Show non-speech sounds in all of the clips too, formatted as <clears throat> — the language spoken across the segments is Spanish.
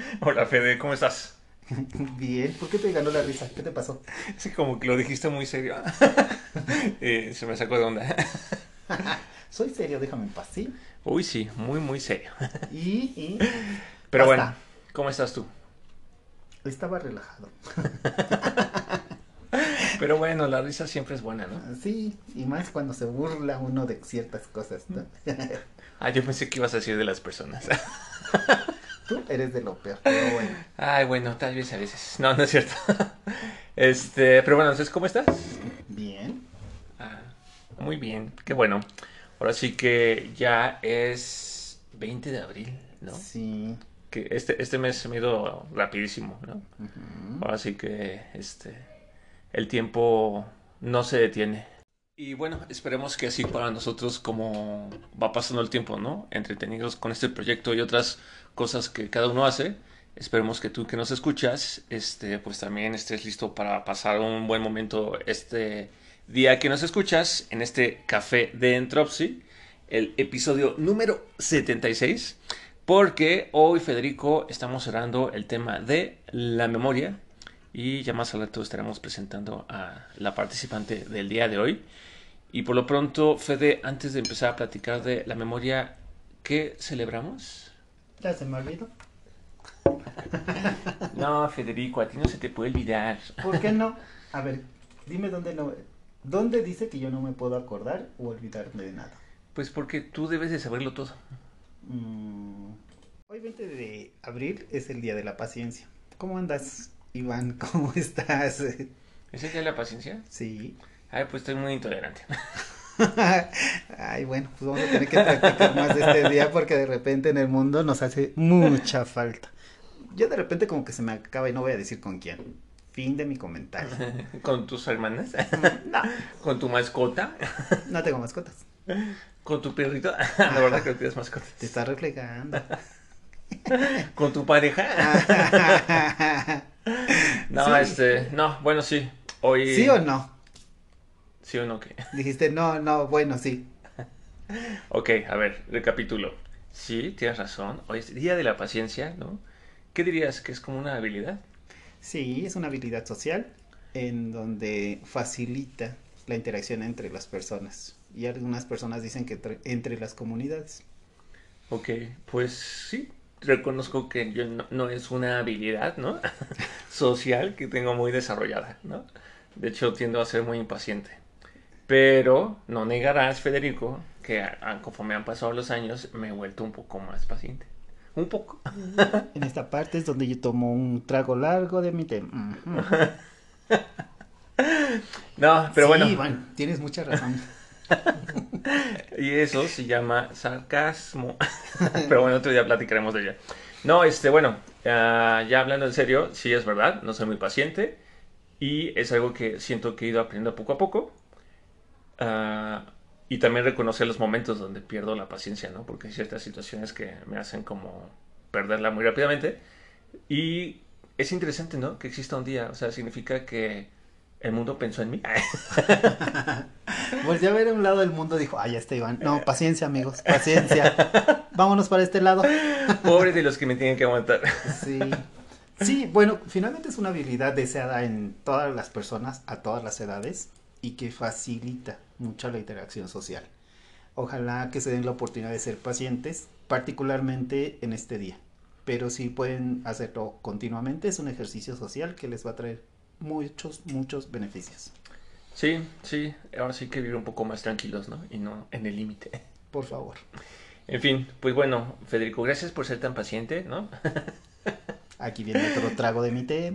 <laughs> Hola Fede, ¿cómo estás? <laughs> Bien, ¿por qué te ganó la risa? ¿Qué te pasó? <laughs> Sí, como que lo dijiste muy serio. Eh, se me sacó de onda. Soy serio, déjame en paz, ¿sí? Uy, sí, muy, muy serio. Y, y Pero Basta. bueno, ¿cómo estás tú? estaba relajado. Pero bueno, la risa siempre es buena, ¿no? Sí, y más cuando se burla uno de ciertas cosas. ¿no? Ah, yo pensé que ibas a decir de las personas. Tú eres de lo peor, pero bueno. Ay, bueno, tal vez a veces. No, no es cierto. <laughs> Este, pero bueno, entonces, ¿cómo estás? Bien. Ah, muy bien, qué bueno. Ahora sí que ya es 20 de abril, ¿no? Sí. Que este, este mes se me ha ido rapidísimo, ¿no? Ahora sí que este el tiempo no se detiene. Y bueno, esperemos que así para nosotros como va pasando el tiempo, ¿no? Entretenidos con este proyecto y otras cosas que cada uno hace. Esperemos que tú que nos escuchas, este, pues también estés listo para pasar un buen momento este día que nos escuchas en este café de Entropsy, el episodio número 76, porque hoy Federico estamos cerrando el tema de la memoria y ya más al estaremos presentando a la participante del día de hoy. Y por lo pronto, Fede, antes de empezar a platicar de la memoria, ¿qué celebramos? Ya se me olvidó. <laughs> No, Federico, a ti no se te puede olvidar. ¿Por qué no? A ver, dime dónde no. ¿Dónde dice que yo no me puedo acordar o olvidarme de nada? Pues porque tú debes de saberlo todo. Mm, Hoy 20 de abril es el día de la paciencia. ¿Cómo andas, Iván? ¿Cómo estás? ¿Es el día de la paciencia? Sí. Ay, pues estoy muy intolerante. <laughs> <laughs> Ay, bueno, pues vamos a tener que practicar más de este día porque de repente en el mundo nos hace mucha falta. Yo de repente como que se me acaba y no voy a decir con quién. Fin de mi comentario. <laughs> ¿Con tus hermanas? No, <laughs> ¿Con tu mascota? no tengo mascotas. ¿Con tu perrito? La verdad que no tienes mascotas. Te estás reflejando. ¿Con tu pareja? No, Sí. este, no, bueno, sí. Hoy. ¿Sí o no? ¿Sí o no qué? <laughs> Dijiste no, no, bueno, sí. Ok, a ver, recapitulo. Sí, tienes razón. Hoy es Día de la Paciencia, ¿no? ¿Qué dirías que es como una habilidad? Sí, es una habilidad social en donde facilita la interacción entre las personas. Y algunas personas dicen que entre, entre las comunidades. Ok, pues sí, reconozco que yo no, no es una habilidad, ¿no? <laughs> Social que tengo muy desarrollada, ¿no? De hecho, tiendo a ser muy impaciente. Pero no negarás, Federico, que a- conforme han pasado los años me he vuelto un poco más paciente. Un poco. <laughs> En esta parte es donde yo tomo un trago largo de mi. Ujú. <laughs> No, pero Sí, bueno. Iván, tienes mucha razón. <laughs> Y eso se llama sarcasmo. Pero bueno, otro día platicaremos de ello. No, este, bueno, ah, ya hablando en serio, sí es verdad, no soy muy paciente y es algo que siento que he ido aprendiendo poco a poco. Ah, y también reconocer los momentos donde pierdo la paciencia, ¿no? Porque hay ciertas situaciones que me hacen como perderla muy rápidamente. Y es interesante, ¿no? Que exista un día, o sea, significa que el mundo pensó en mí. <laughs> Volteé a ver a un lado del mundo dijo, ay, ya está Iván. No, paciencia, amigos, <laughs> paciencia. Vámonos para este lado. <laughs> Pobre de los que me tienen que aguantar. Sí. Sí, bueno, finalmente es una habilidad deseada en todas las personas, a todas las edades, y que facilita mucho la interacción social. Ojalá que se den la oportunidad de ser pacientes, particularmente en este día. Pero si pueden hacerlo continuamente, es un ejercicio social que les va a traer muchos, muchos beneficios. Sí, sí, ahora sí que vivir un poco más tranquilos, ¿no? Y no en el límite. Por favor. En fin, pues bueno, Federico, gracias por ser tan paciente, ¿no? <laughs> Aquí viene otro trago de mi té.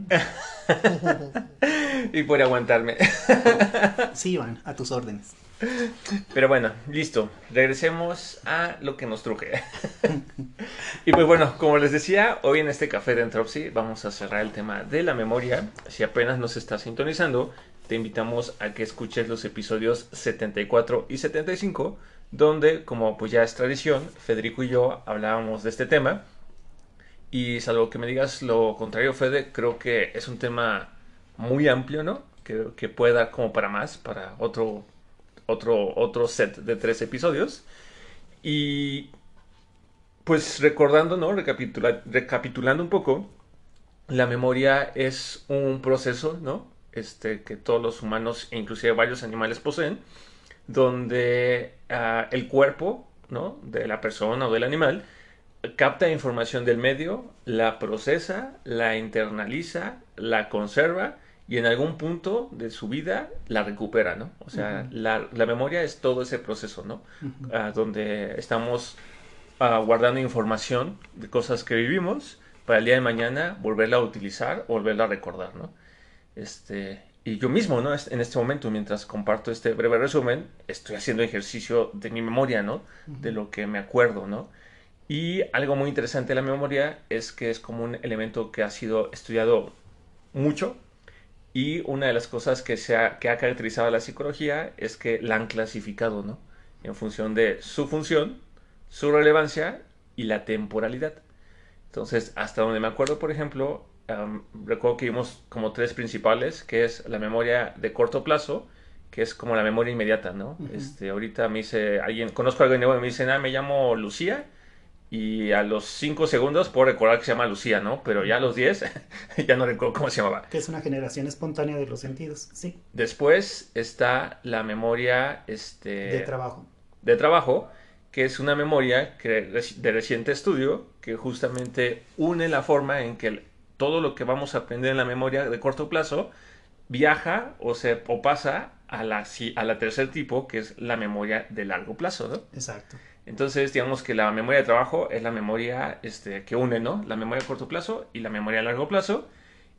<laughs> y por aguantarme. <laughs> Sí, Iván, a tus órdenes. Pero bueno, listo. Regresemos a lo que nos truje. <laughs> y pues bueno, como les decía, hoy en este café de Entropy vamos a cerrar el tema de la memoria. Si apenas nos está sintonizando, te invitamos a que escuches los episodios 74 y 75, donde, como pues ya es tradición, Federico y yo hablábamos de este tema. Y salvo que me digas lo contrario, Fede, creo que es un tema muy amplio, ¿no? Que, puede dar como para más, para otro otro, otro set de tres episodios. Y pues recordando, ¿no? recapitulando un poco, la memoria es un proceso, ¿no? Este, que todos los humanos e inclusive varios animales poseen, donde ah, el cuerpo, ¿no? De la persona o del animal capta información del medio, la procesa, la internaliza, la conserva y en algún punto de su vida la recupera, ¿no? O sea, la, memoria es todo ese proceso, ¿no? Ah, donde estamos ah, guardando información de cosas que vivimos para el día de mañana volverla a utilizar volverla a recordar, ¿no? Este, y yo mismo, ¿no? En este momento, mientras comparto este breve resumen, estoy haciendo ejercicio de mi memoria, ¿no? De lo que me acuerdo, ¿no? Y algo muy interesante de la memoria es que es como un elemento que ha sido estudiado mucho y una de las cosas que, se ha, que ha caracterizado a la psicología es que la han clasificado, ¿no? En función de su función, su relevancia y la temporalidad. Entonces, hasta donde me acuerdo, por ejemplo, recuerdo que vimos como tres principales, que es la memoria de corto plazo, que es como la memoria inmediata, ¿no? este, ahorita me dice alguien, conozco a alguien nuevo y me dice, ah, me llamo Lucía, y a los 5 segundos puedo recordar que se llama Lucía, ¿no? Pero ya a los 10 <laughs> ya no recuerdo cómo se llamaba. Que es una generación espontánea de los sentidos, sí. Después está la memoria este, de trabajo. De trabajo, que es una memoria que, de reciente estudio que justamente une la forma en que todo lo que vamos a aprender en la memoria de corto plazo viaja o, se, o pasa a la, a la tercer tipo, que es la memoria de largo plazo, ¿no? Exacto. Entonces, digamos que la memoria de trabajo es la memoria este, que une, ¿no? La memoria a corto plazo y la memoria a largo plazo.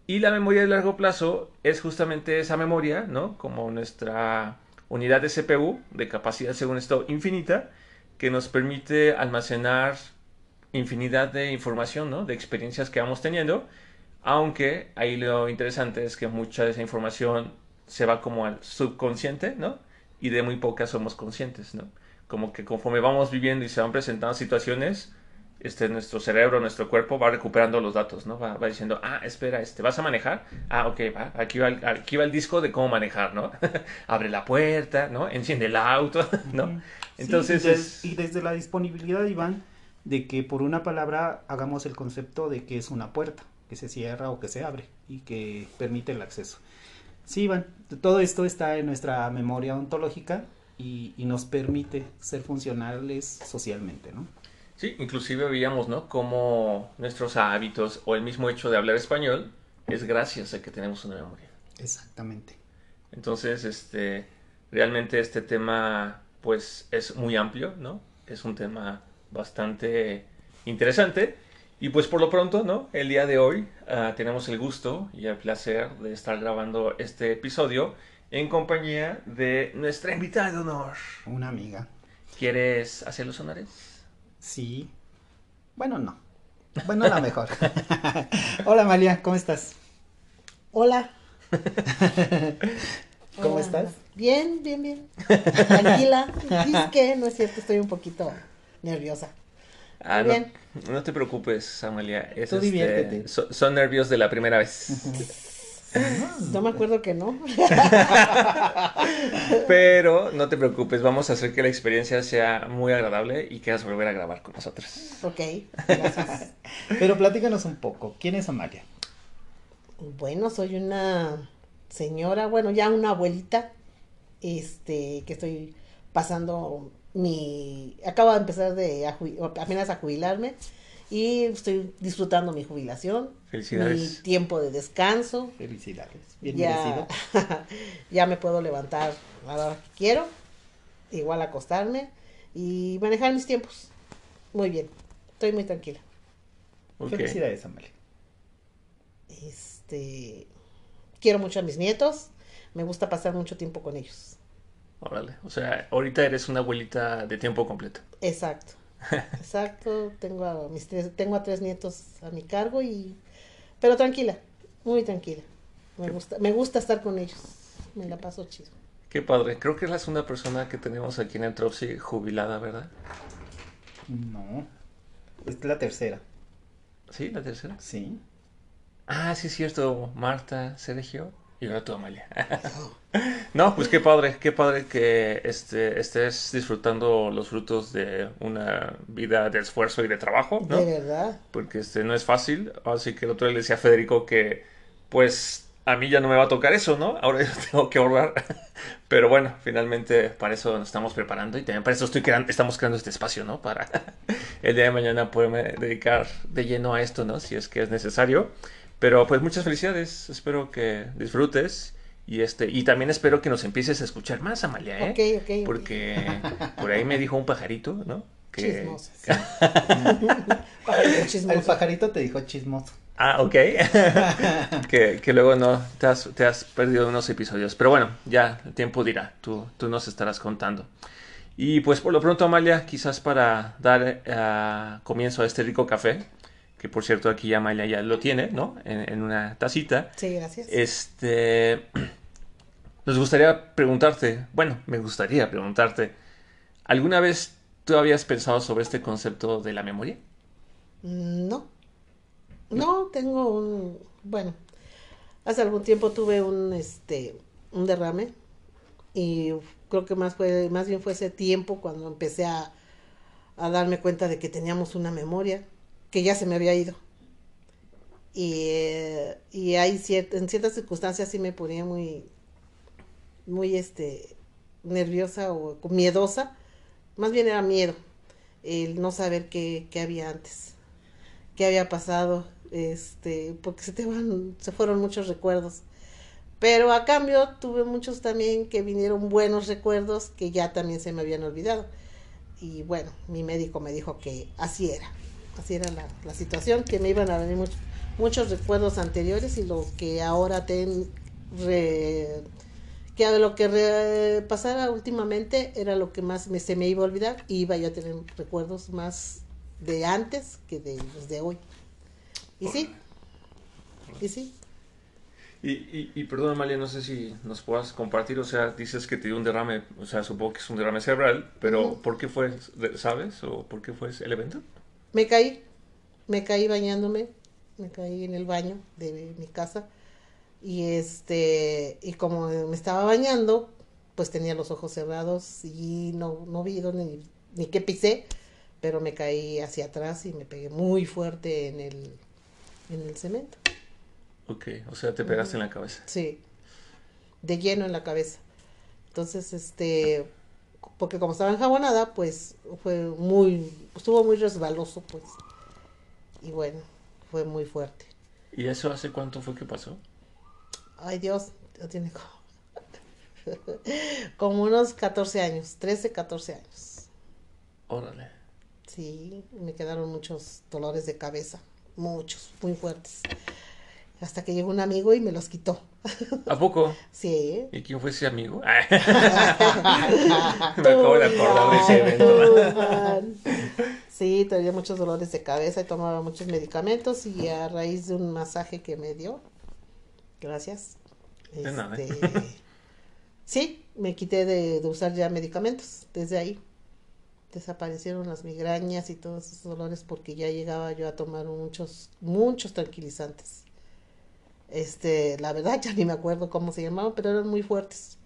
Y la memoria de largo plazo es justamente esa memoria, ¿no? Como nuestra unidad de CPU, de capacidad según esto infinita, que nos permite almacenar infinidad de información, ¿no? De experiencias que vamos teniendo. Aunque ahí lo interesante es que mucha de esa información se va como al subconsciente, ¿no? Y de muy pocas somos conscientes, ¿no? Como que conforme vamos viviendo y se van presentando situaciones, este, nuestro cerebro, nuestro cuerpo va recuperando los datos, ¿no? Va, diciendo, ah, espera, este, ¿vas a manejar? Ah, ok, va, aquí va el, aquí va el disco de cómo manejar, ¿no? <laughs> Abre la puerta, ¿no? Enciende el auto, <laughs> ¿no? Entonces... y, desde la disponibilidad, Iván, de que por una palabra hagamos el concepto de que es una puerta, que se cierra o que se abre y que permite el acceso. Sí, Iván, todo esto está en nuestra memoria ontológica y, nos permite ser funcionales socialmente, ¿no? Sí, inclusive veíamos, ¿no? Cómo nuestros hábitos o el mismo hecho de hablar español es gracias a que tenemos una memoria. Exactamente. Entonces, este, realmente este tema, pues, es muy amplio, ¿no? Es un tema bastante interesante. Y pues por lo pronto, ¿no? El día de hoy ah, tenemos el gusto y el placer de estar grabando este episodio en compañía de nuestra invitada de honor. Una amiga. ¿Quieres hacer los honores? Sí. Bueno, no. Bueno, la mejor. <laughs> Hola, Amalia, ¿cómo estás? Hola. <laughs> ¿Cómo estás? Bien, bien, bien. <laughs> Tranquila. Es que no es cierto, estoy un poquito nerviosa. Ah, bien. No, te preocupes, Amalia. Tú este, diviértete. son nervios de la primera vez. No me acuerdo que no. <laughs> Pero no te preocupes, vamos a hacer que la experiencia sea muy agradable y quieras volver a grabar con nosotros. Ok, gracias. <laughs> Pero platícanos un poco, ¿quién es Amalia? Bueno, soy una señora, bueno, ya una abuelita, este, que estoy pasando mi, acabo de empezar de, apenas a jubilarme y estoy disfrutando mi jubilación. Felicidades. Mi tiempo de descanso. Felicidades. Bien ya, <laughs> ya me puedo levantar a la hora que quiero, igual acostarme y manejar mis tiempos. Muy bien. Estoy muy tranquila. Felicidades, Amalia. Este quiero mucho a mis nietos, me gusta pasar mucho tiempo con ellos. Órale. O sea, ahorita eres una abuelita de tiempo completo. Exacto. Exacto. Tengo a mis tres, tengo a tres nietos a mi cargo y pero tranquila, muy tranquila. Me gusta, me gusta estar con ellos. Me la paso chido. Qué padre. Creo que es la segunda persona que tenemos aquí en Entropsy jubilada, ¿verdad? No. Es la tercera. ¿Sí? ¿La tercera? Sí. Ah, sí es cierto. Marta, Sergio y ahora tú, Amalia. <laughs> no, pues qué padre, qué padre que este, estés disfrutando los frutos de una vida de esfuerzo y de trabajo, ¿no? De verdad. Porque este no es fácil. Así que el otro día le decía a Federico que, pues, a mí ya no me va a tocar eso, ¿no? Ahora yo <laughs> tengo que ahorrar. <laughs> Pero bueno, finalmente para eso nos estamos preparando y también para eso estoy creando, estamos creando este espacio, ¿no? Para el día de mañana poderme dedicar de lleno a esto, ¿no? Si es que es necesario. Pero pues muchas felicidades, espero que disfrutes y este y también espero que nos empieces a escuchar más, Amalia, ¿eh? Ok, ok. Porque <laughs> por ahí me dijo un pajarito, ¿no? Que... <laughs> Chismoso. sí. Pajarito chismoso. El pajarito te dijo chismoso. Ah, ok. <laughs> que, que luego no, te has, te has perdido unos episodios. Pero bueno, ya el tiempo dirá, tú, tú nos estarás contando. Y pues por lo pronto, Amalia, quizás para dar eh, comienzo a este rico café, que por cierto aquí ya Amalia ya lo tiene, ¿no? En, en una tacita. Sí, gracias. Este, <clears throat> nos gustaría preguntarte, bueno, me gustaría preguntarte, ¿alguna vez tú habías pensado sobre este concepto de la memoria? Mm, No. No, tengo un, bueno, hace algún tiempo tuve un, este, un derrame y creo que más fue, más bien fue ese tiempo cuando empecé a, a darme cuenta de que teníamos una memoria que ya se me había ido. Y, eh, y hay en ciertas circunstancias sí me ponía muy, muy, este, nerviosa o miedosa. Más bien era miedo, el no saber qué, qué había antes qué había pasado, este, porque se te van, se fueron muchos recuerdos. Pero a cambio tuve muchos también que vinieron buenos recuerdos que ya también se me habían olvidado. Y bueno, mi médico me dijo que así era, así era la, la situación, que me iban a venir muchos, muchos recuerdos anteriores y los que ahora ten, re- que lo que re- pasara últimamente era lo que más me, se me iba a olvidar y iba yo a tener recuerdos más de antes que de los de hoy. Y sí, y sí. Y, y, y perdón, Amalia, no sé si nos puedas compartir, o sea, dices que te dio un derrame, o sea, supongo que es un derrame cerebral, pero Ujú. ¿por qué fue, sabes? ¿O por qué fue el evento? Me caí, me caí bañándome, me caí en el baño de mi casa y este y como me estaba bañando, pues tenía los ojos cerrados y no no vi dónde ni, ni qué pisé, pero me caí hacia atrás y me pegué muy fuerte en el en el cemento. Ok, o sea, te pegaste en la cabeza. Sí, de lleno en la cabeza. Entonces, este, porque como estaba enjabonada, pues fue muy, estuvo muy resbaloso, pues. Y bueno, fue muy fuerte. ¿Y eso hace cuánto fue que pasó? Ay Dios, ya tiene como, <laughs> como unos 14 años, 13, 14 años. Órale. Sí, me quedaron muchos dolores de cabeza, muchos, muy fuertes. Hasta que llegó un amigo y me los quitó. ¿A poco? Sí. ¿Y quién fue ese amigo? <laughs> Me acabo de acordar de ese evento. Sí, tenía muchos dolores de cabeza y tomaba muchos medicamentos y a raíz de un masaje que me dio, gracias. De nada. este, sí, me quité de, de usar ya medicamentos desde ahí. Desaparecieron las migrañas y todos esos dolores porque ya llegaba yo a tomar muchos, muchos tranquilizantes. Este, la verdad <laughs> ya ni me acuerdo cómo se llamaban, pero eran muy fuertes.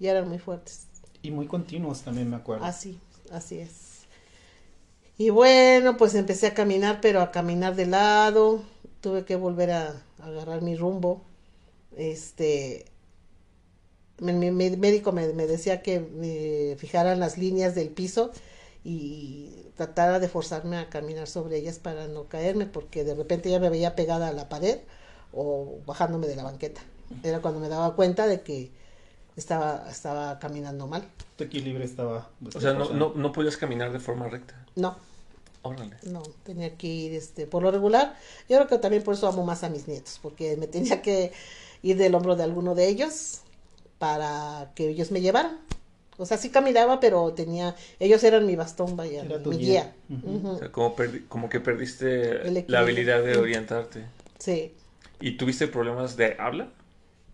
Ya eran muy fuertes. Y muy continuos también me acuerdo. Así, así es. Y bueno, pues empecé a caminar, pero a caminar de lado. Tuve que volver a, a agarrar mi rumbo. Este, mi, mi- mi médico me, me decía que me fijara en las líneas del piso y tratara de forzarme a caminar sobre ellas para no caerme, porque de repente ya me veía pegada a la pared o bajándome de la banqueta. Era cuando me daba cuenta de que estaba, estaba caminando mal. Tu equilibrio estaba... O sea, no, no, no podías caminar de forma recta. No, Órale. no, tenía que ir este, por lo regular. Yo creo que también por eso amo más a mis nietos, porque me tenía que ir del hombro de alguno de ellos para que ellos me llevaran. O sea, sí caminaba, pero tenía, ellos eran mi bastón, vaya, Era tu mi guía. O sea, como, perdi- como que perdiste la habilidad de orientarte. Sí, ¿Y tuviste problemas de habla?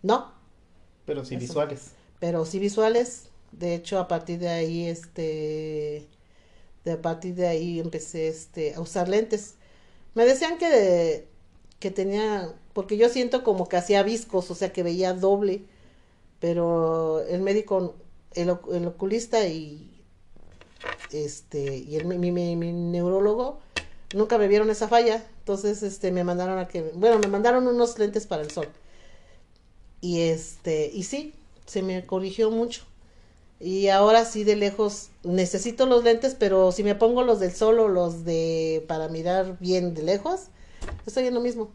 no, Pero sí Eso. visuales. pero sí visuales. De hecho, a partir de ahí, este, de a partir de ahí empecé, este, a usar lentes. Me decían que, que tenía, porque yo siento como que hacía viscos, o sea, que veía doble, pero el médico, el, el oculista y, este, y el, mi, mi, mi neurólogo nunca me vieron esa falla, entonces, este, me mandaron a que, bueno, me mandaron unos lentes para el sol. Y este, y sí, se me corrigió mucho. Y ahora sí de lejos necesito los lentes, pero si me pongo los del sol o los de para mirar bien de lejos, estoy en lo mismo.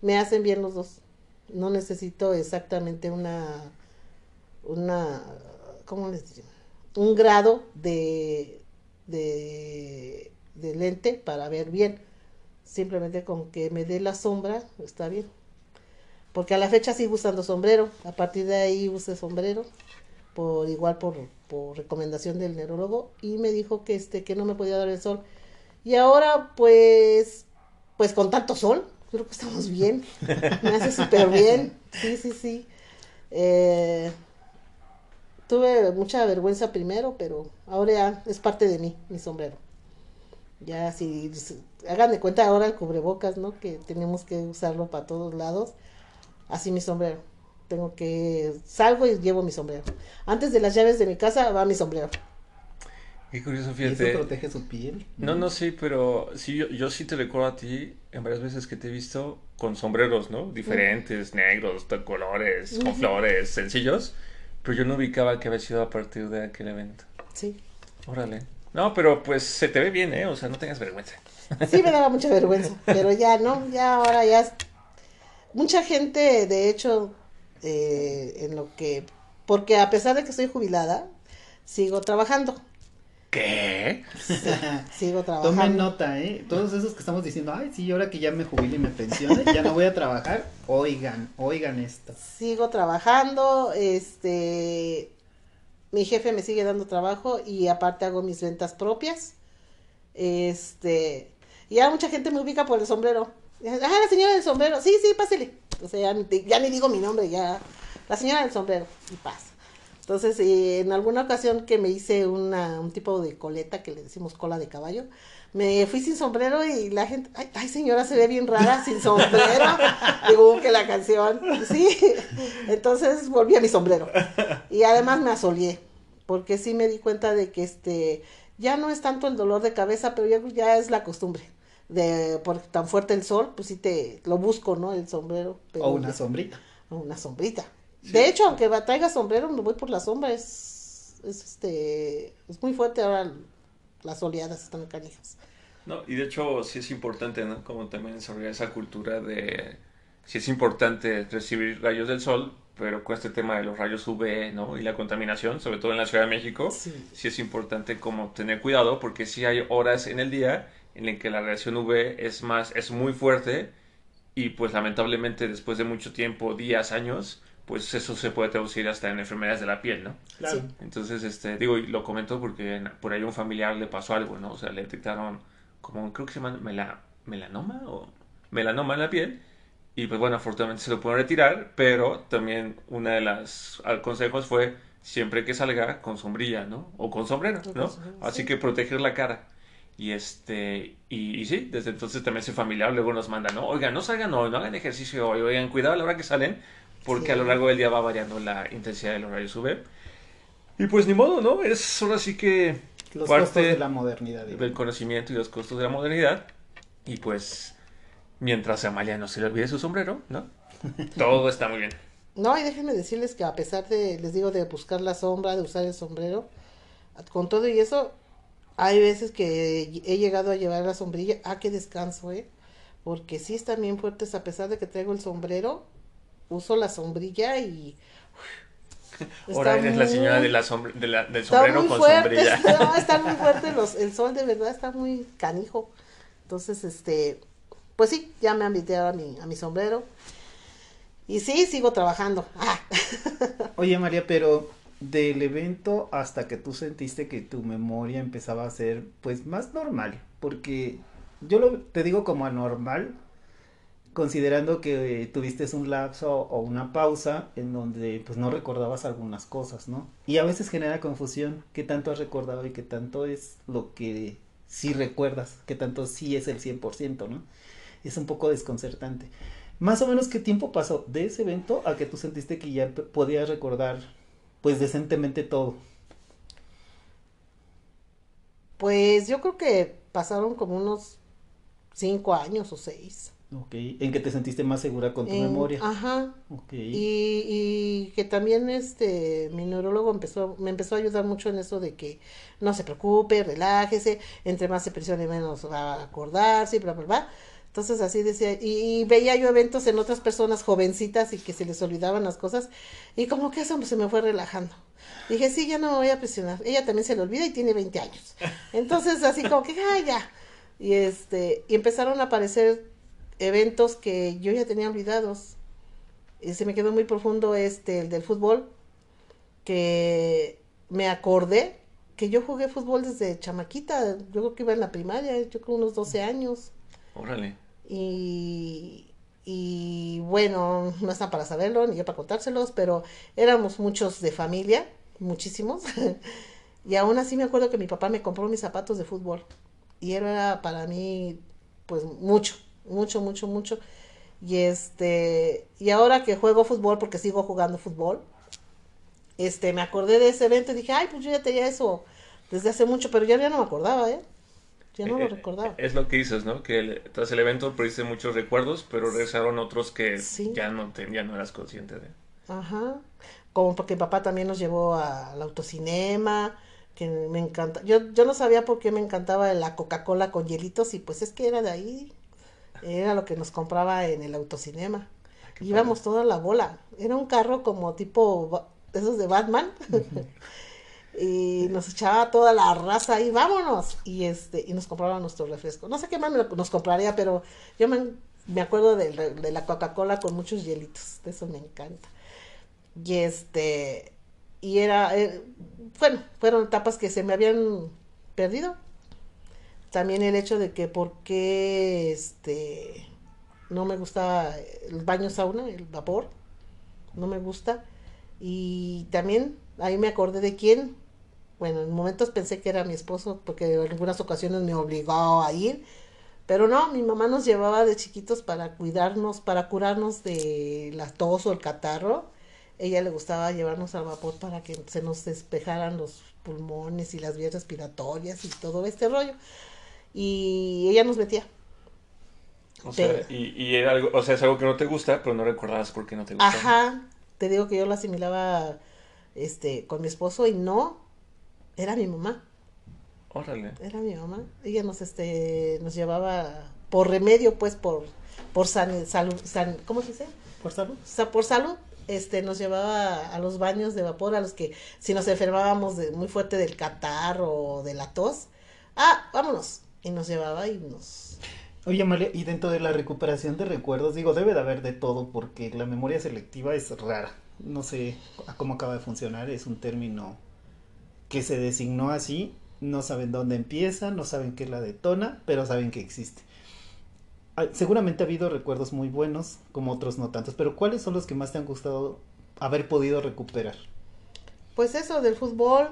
Me hacen bien los dos. No necesito exactamente una una ¿cómo les diría? Un grado de de de lente para ver bien. Simplemente con que me dé la sombra está bien. Porque a la fecha sigo usando sombrero. A partir de ahí usé sombrero. Por igual por, recomendación del neurólogo. Y me dijo que este, que no me podía dar el sol. Y ahora, pues, pues con tanto sol, creo que estamos bien. Me hace súper bien. Sí, sí, sí. Eh, tuve mucha vergüenza primero, pero ahora ya es parte de mí, mi sombrero. Ya si, si- hagan de cuenta ahora el cubrebocas, ¿no? Que tenemos que usarlo para todos lados. Así mi sombrero. Tengo que salgo y llevo mi sombrero. Antes de las llaves de mi casa va mi sombrero. Qué curioso, Y eso fíjate. protege su piel. No, no, sí, pero sí, yo, yo sí te recuerdo a ti en varias veces que te he visto con sombreros, ¿no? Diferentes, negros, de colores, con flores, sencillos. Pero yo no ubicaba que había sido a partir de aquel evento. Sí. Órale. No, pero pues se te ve bien, ¿eh? O sea, no tengas vergüenza. Sí me daba mucha vergüenza, pero ya no, ya ahora ya es- mucha gente, de hecho, eh, en lo que, porque a pesar de que estoy jubilada, sigo trabajando, ¿Qué? sigo Tomen trabajando. nota, ¿eh? Todos esos que estamos diciendo, ay, sí, ahora que ya me jubile y me pensione, ya no voy a trabajar. Oigan, oigan esto. Sigo trabajando, este, mi jefe me sigue dando trabajo y aparte hago mis ventas propias. Este, y ya mucha gente me ubica por el sombrero. Ah, la señora del sombrero. Sí, sí, pásele. O sea, ya, ya ni digo mi nombre, ya. La señora del sombrero. Y pasa. Entonces, eh, en alguna ocasión que me hice una, un tipo de coleta que le decimos cola de caballo, me fui sin sombrero y la gente, ay, ay señora, se ve bien rara sin sombrero. <laughs> Digo "Uh, que la canción, sí. Entonces volví a mi sombrero. Y además me asolié, porque sí me di cuenta de que este, ya no es tanto el dolor de cabeza, pero ya es la costumbre. De, por tan fuerte el sol, pues sí te lo busco, ¿no? El sombrero. Pero O una sombrita. o una sombrita. De hecho, aunque traiga sombrero, me voy por la sombra. Es, es este, es muy fuerte ahora. Las oleadas están canijas. No, y de hecho sí es importante, ¿no? Como también desarrollar esa cultura de... Sí es importante recibir rayos del sol, pero con este tema de los rayos UV, ¿no? Y la contaminación, sobre todo en la Ciudad de México, Sí. sí es importante como tener cuidado porque sí hay horas en el día en las que la radiación UV es más, es muy fuerte y pues lamentablemente después de mucho tiempo, días, años, pues eso se puede traducir hasta en enfermedades de la piel, ¿no? Claro. Sí. Entonces, este, digo, y lo comento porque en- por ahí un familiar le pasó algo, ¿no? O sea, le detectaron como, creo que se llama mela- melanoma o melanoma en la piel. Y pues bueno, afortunadamente se lo pudieron retirar, pero también una de las consejos fue siempre que salga con sombrilla, ¿no? O con sombrero, ¿no? Así sí. que proteger la cara. Y este, y, y sí, desde entonces también ese familiar luego nos manda, ¿no? Oigan, no salgan hoy, no hagan ejercicio hoy, oigan, cuidado a la hora que salen, porque Sí. a lo largo del día va variando la intensidad de los rayos UV. Y pues ni modo, ¿no? Es ahora sí que Los parte costos de la modernidad. del conocimiento y los costos de la modernidad. Y pues, mientras a Amalia no se le olvide su sombrero, ¿no? <laughs> Todo está muy bien. No, y déjenme decirles que a pesar de, les digo, de buscar la sombra, de usar el sombrero, con todo y eso, hay veces que he llegado a llevar la sombrilla. Ah, qué descanso, ¿eh? Porque sí están bien fuertes, a pesar de que traigo el sombrero, uso la sombrilla y... Ahora eres la señora de la sombr- de la- del Está sombrero muy con fuerte, sombrilla. <laughs> no, <laughs> está muy fuerte los, el sol de verdad está muy canijo. Entonces, este, pues sí, ya me invité a mi, a mi sombrero. Y sí, sigo trabajando. Ah, <laughs> Oye, María, pero del evento hasta que tú sentiste que tu memoria empezaba a ser pues más normal, porque yo lo, te digo como anormal, considerando que tuviste un lapso o una pausa en donde pues no recordabas algunas cosas, ¿no? Y a veces genera confusión qué tanto has recordado y qué tanto es lo que sí recuerdas, qué tanto sí es el 100%, ¿no? Es un poco desconcertante. Más o menos qué tiempo pasó de ese evento a que tú sentiste que ya podías recordar pues decentemente todo. Pues yo creo que pasaron como unos cinco años o seis. Ok, en que te sentiste más segura con tu memoria. Ajá. Ok. Y, y, que también este, mi neurólogo empezó, me empezó a ayudar mucho en eso de que no se preocupe, relájese, entre más se presione menos va a acordarse, bla, bla, bla. Entonces así decía, y, veía yo eventos en otras personas jovencitas y que se les olvidaban las cosas, y como que eso se me fue relajando. Dije, sí, ya no me voy a presionar. Ella también se le olvida y tiene 20 años. Entonces así como que, ay, ya. Y este, y empezaron a aparecer eventos que yo ya tenía olvidados. Y se me quedó muy profundo este, el del fútbol, que me acordé que yo jugué fútbol desde chamaquita, yo creo que iba en la primaria, yo creo unos 12 años. Órale. Y, y bueno, no están para saberlo, ni yo para contárselos, pero éramos muchos de familia, muchísimos. <laughs> y aún así me acuerdo que mi papá me compró mis zapatos de fútbol. Y era para mí, pues mucho mucho, mucho, mucho. Y este, y ahora que juego fútbol, porque sigo jugando fútbol, este, me acordé de ese evento y dije, ay, pues yo ya tenía eso desde hace mucho, pero ya, ya no me acordaba, ¿eh? Ya no lo eh, recordaba. Es lo que dices, ¿no? Que tras el evento perdiste muchos recuerdos, pero regresaron otros que ya, no te, ya no eras consciente de. Ajá. Como porque papá también nos llevó al autocinema, que me encanta. Yo, yo no sabía por qué me encantaba la Coca-Cola con hielitos y pues es que era de ahí. Era lo que nos compraba en el autocinema. Íbamos toda la bola. Era un carro como tipo esos de Batman. <laughs> y nos echaba toda la raza ahí, vámonos. Y este, y nos compraba nuestro refresco. No sé qué más nos compraría, pero yo me, me acuerdo de, de la Coca-Cola con muchos hielitos. De eso me encanta. Y este, y era, eh, bueno, fueron etapas que se me habían perdido también el hecho de que por qué este no me gusta el baño sauna, el vapor, no me gusta. Y también ahí me acordé de quién. Bueno, en momentos pensé que era mi esposo porque en algunas ocasiones me obligó a ir, pero no, mi mamá nos llevaba de chiquitos para cuidarnos, para curarnos de la tos o el catarro. Ella le gustaba llevarnos al vapor para que se nos despejaran los pulmones y las vías respiratorias y todo este rollo y ella nos metía. O sea, y, era algo, o sea, es algo que no te gusta, pero no recordabas por qué no te gusta. Ajá, te digo que yo lo asimilaba este, con mi esposo y no, era mi mamá. Órale. Era mi mamá. Ella nos, este, nos llevaba por remedio, pues, por, por san, salud, san, ¿cómo se dice? Por salud. O sea, por salud, este, nos llevaba a los baños de vapor, a los que si nos enfermábamos de, muy fuerte del catarro o de la tos, ah, vámonos, y nos llevaba y nos... Oye, Amalia, y dentro de la recuperación de recuerdos, digo, debe de haber de todo porque la memoria selectiva es rara. No sé cómo acaba de funcionar, es un término que se designó así, no saben dónde empieza, no saben qué la detona, pero saben que existe. Seguramente ha habido recuerdos muy buenos, como otros no tantos, pero ¿cuáles son los que más te han gustado haber podido recuperar? Pues eso del fútbol,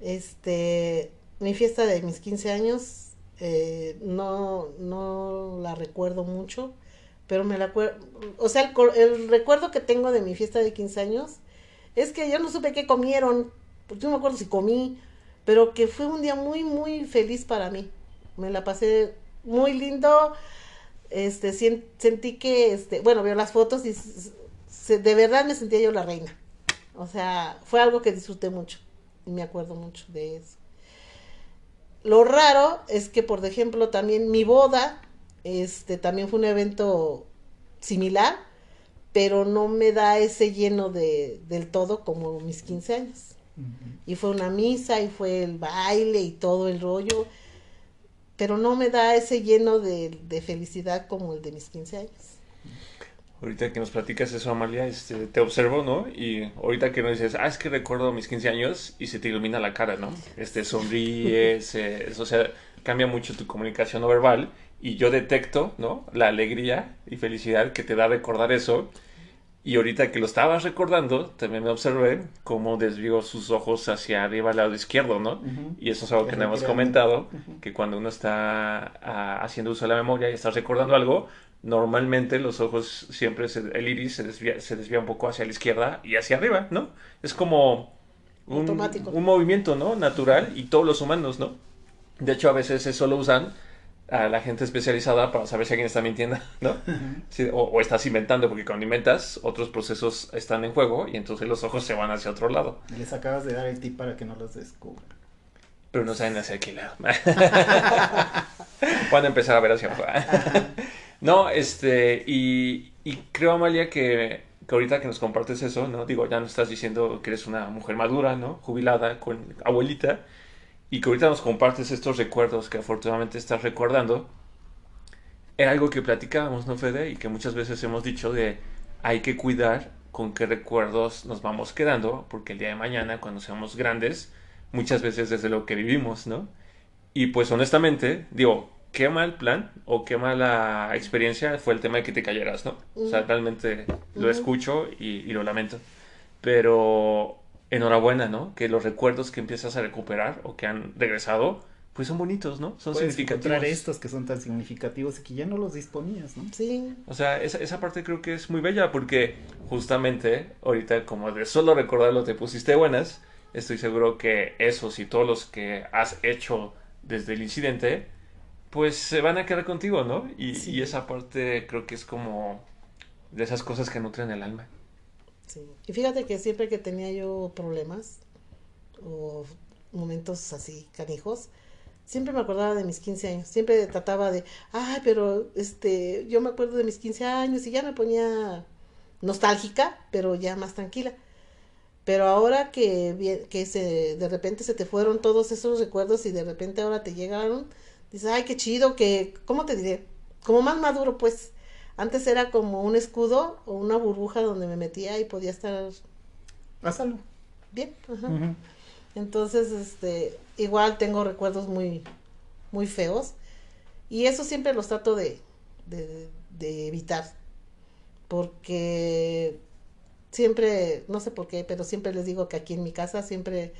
este, mi fiesta de mis 15 años eh, no, no la recuerdo mucho, pero me la acuerdo, o sea, el, recuerdo que tengo de mi fiesta de 15 años es que yo no supe qué comieron, yo no me acuerdo si comí, pero que fue un día muy, muy feliz para mí. Me la pasé muy lindo, este, sentí que, este, bueno, veo las fotos y de verdad me sentía yo la reina. O sea, fue algo que disfruté mucho y me acuerdo mucho de eso. Lo raro es que, por ejemplo, también mi boda, este, también fue un evento similar, pero no me da ese lleno de, del todo como mis 15 años. Y fue una misa y fue el baile y todo el rollo, pero no me da ese lleno de, de felicidad como el de mis 15 años. Ahorita que nos platicas eso, Amalia, este, te observo, ¿no? Y ahorita que nos dices, ah, es que recuerdo mis 15 años y se te ilumina la cara, ¿no? Este, sonríes, <laughs> eh, o sea, cambia mucho tu comunicación no verbal y yo detecto, ¿no? La alegría y felicidad que te da recordar eso. Y ahorita que lo estabas recordando, también me observé cómo desvió sus ojos hacia arriba al lado izquierdo, ¿no? Y eso es algo que no hemos comentado, que cuando uno está ah, haciendo uso de la memoria y estás recordando algo, normalmente los ojos siempre, se- el iris se desvía, se desvía un poco hacia la izquierda y hacia arriba, ¿no? Es como un, Automático. un movimiento, ¿no? Natural y todos los humanos, ¿no? De hecho, a veces eso lo usan a la gente especializada para saber si alguien está mintiendo, ¿no? Sí, o, o estás inventando, porque cuando inventas, otros procesos están en juego y entonces los ojos se van hacia otro lado. Les acabas de dar el tip para que no los descubran. Pero no saben hacia qué lado. <laughs> Van a empezar a ver hacia afuera. no, este, y, y creo, Amalia, que, que ahorita que nos compartes eso, ¿no? Digo, ya nos estás diciendo que eres una mujer madura, ¿no? Jubilada, con abuelita, y que ahorita nos compartes estos recuerdos que afortunadamente estás recordando. Era algo que platicábamos, ¿no, Fede? Y que muchas veces hemos dicho de hay que cuidar con qué recuerdos nos vamos quedando, porque el día de mañana, cuando seamos grandes, muchas veces desde lo que vivimos, ¿no? Y pues honestamente, digo, qué mal plan o qué mala experiencia fue el tema de que te cayeras, ¿no? O sea, realmente lo escucho y, y lo lamento. Pero enhorabuena, ¿no? Que los recuerdos que empiezas a recuperar o que han regresado, pues son bonitos, ¿no? Son Puedes significativos. encontrar estos que son tan significativos y que ya no los disponías, ¿no? Sí, O sea, esa, esa parte creo que es muy bella porque justamente ahorita como de solo recordarlo te pusiste buenas, estoy seguro que esos y todos los que has hecho desde el incidente, pues se van a quedar contigo, ¿no? Y, Sí. y esa parte creo que es como de esas cosas que nutren el alma. Y fíjate que siempre que tenía yo problemas o momentos así canijos, siempre me acordaba de mis 15 años. Siempre trataba de, ay, pero este, yo me acuerdo de mis 15 años y ya me ponía nostálgica, pero ya más tranquila. Pero ahora que, que se, de repente se te fueron todos esos recuerdos y de repente ahora te llegaron, dices, ay, qué chido, que, ¿cómo te diré? Como más maduro, pues. Antes era como un escudo o una burbuja donde me metía y podía estar Pásalo. bien. ajá. Entonces, este, igual tengo recuerdos muy, muy feos. Y eso siempre los trato de, de, de evitar. Porque siempre, no sé por qué, pero siempre les digo que aquí en mi casa, siempre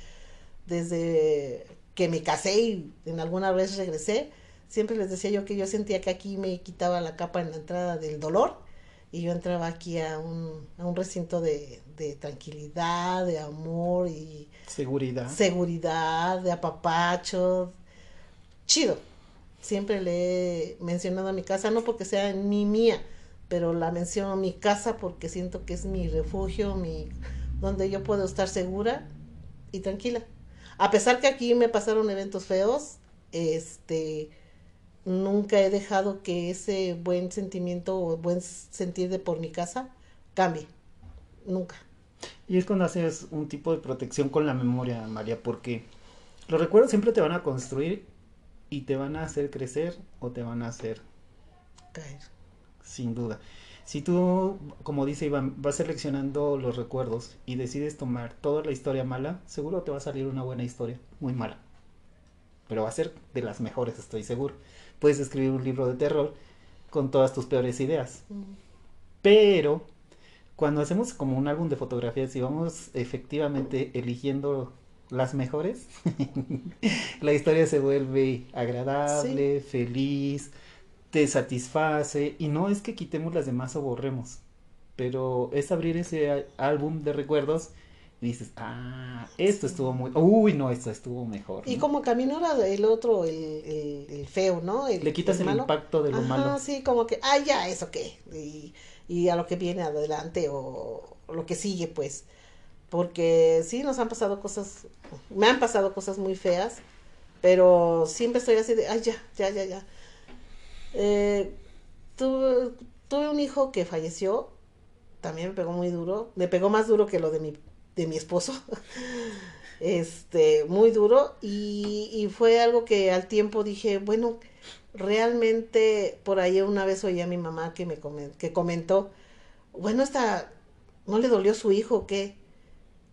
desde que me casé y en alguna vez regresé, siempre les decía yo que yo sentía que aquí me quitaba la capa en la entrada del dolor y yo entraba aquí a un, a un recinto de, de tranquilidad, de amor y Seguridad. seguridad, de apapacho. Chido. Siempre le he mencionado a mi casa, no porque sea ni mía, pero la menciono mi casa porque siento que es mi refugio, mi donde yo puedo estar segura y tranquila. A pesar que aquí me pasaron eventos feos, este nunca he dejado que ese buen sentimiento o buen sentir de por mi casa cambie. Nunca. Y es cuando haces un tipo de protección con la memoria, María, porque los recuerdos siempre te van a construir y te van a hacer crecer o te van a hacer, Caer. sin duda. Si tú, como dice Iván, vas seleccionando los recuerdos y decides tomar toda la historia mala, seguro te va a salir una buena historia, muy mala. Pero va a ser de las mejores, estoy seguro. Puedes escribir un libro de terror con todas tus peores ideas. Pero cuando hacemos como un álbum de fotografías y vamos efectivamente eligiendo las mejores, <laughs> la historia se vuelve agradable, feliz, te satisface y no es que quitemos las demás o borremos, pero es abrir ese álbum de recuerdos y dices, ah, esto estuvo muy, uy, no, esto estuvo mejor. Y ¿no? como camino era el otro, el, el, el feo, ¿no? El, Le quitas el, malo. impacto de lo Ajá, malo. sí, como que, ay, ya, ¿eso qué? Y, y a lo que viene adelante o, o lo que sigue, pues. Porque sí, nos han pasado cosas, me han pasado cosas muy feas, pero siempre estoy así de, ay, ya, ya, ya, ya. Eh, tuve, tuve un hijo que falleció, también me pegó muy duro, me pegó más duro que lo de mi, de mi esposo, <laughs> este, muy duro, y, fue algo que al tiempo dije, bueno, realmente por ahí una vez oí a mi mamá que me que comentó, bueno, esta, ¿no le dolió su hijo qué?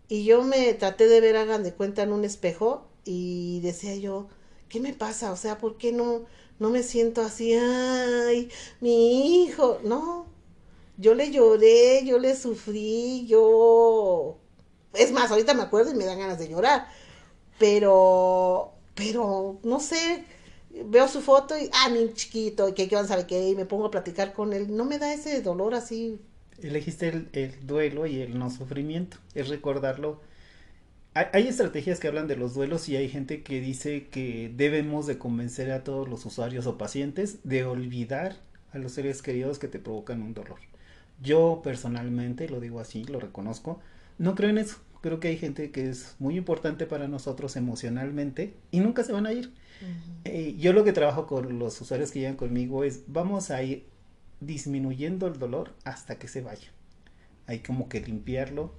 Y yo me traté de ver, hagan de cuenta, en un espejo y decía yo, ¿qué me pasa? O sea, ¿por qué no, no me siento así? Ay, mi hijo. No, yo le lloré, yo le sufrí, yo... Es más, ahorita me acuerdo y me dan ganas de llorar. Pero, pero, no sé, veo su foto y, ah, mi chiquito, y que qué van a saber qué, y me pongo a platicar con él. No me da ese dolor así. Elegiste el, el duelo y el no sufrimiento, es recordarlo. Hay, hay, estrategias que hablan de los duelos y hay gente que dice que debemos de convencer a todos los usuarios o pacientes de olvidar a los seres queridos que te provocan un dolor. Yo personalmente, lo digo así, lo reconozco, no creo en eso. Creo que hay gente que es muy importante para nosotros emocionalmente y nunca se van a ir. Uh -huh. eh, yo lo que trabajo con los usuarios que llegan conmigo es vamos a ir disminuyendo el dolor hasta que se vaya. Hay como que limpiarlo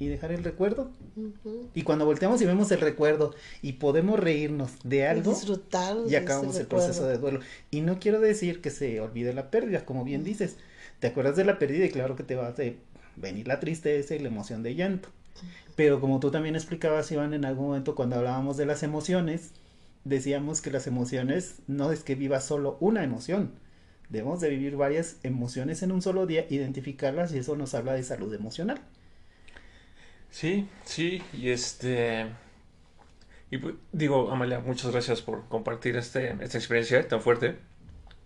y dejar el recuerdo. Uh -huh. Y cuando volteamos y vemos el recuerdo y podemos reírnos de algo, disfrutar y acabamos el recuerdo. proceso de duelo. Y no quiero decir que se olvide la pérdida, como bien dices. Te acuerdas de la pérdida y claro que te va a venir la tristeza y la emoción de llanto. Pero como tú también explicabas, Iván, en algún momento cuando hablábamos de las emociones, decíamos que las emociones no es que viva solo una emoción. Debemos de vivir varias emociones en un solo día, identificarlas y eso nos habla de salud emocional. Sí, sí, y este... Y digo, Amalia, muchas gracias por compartir este, esta experiencia tan fuerte.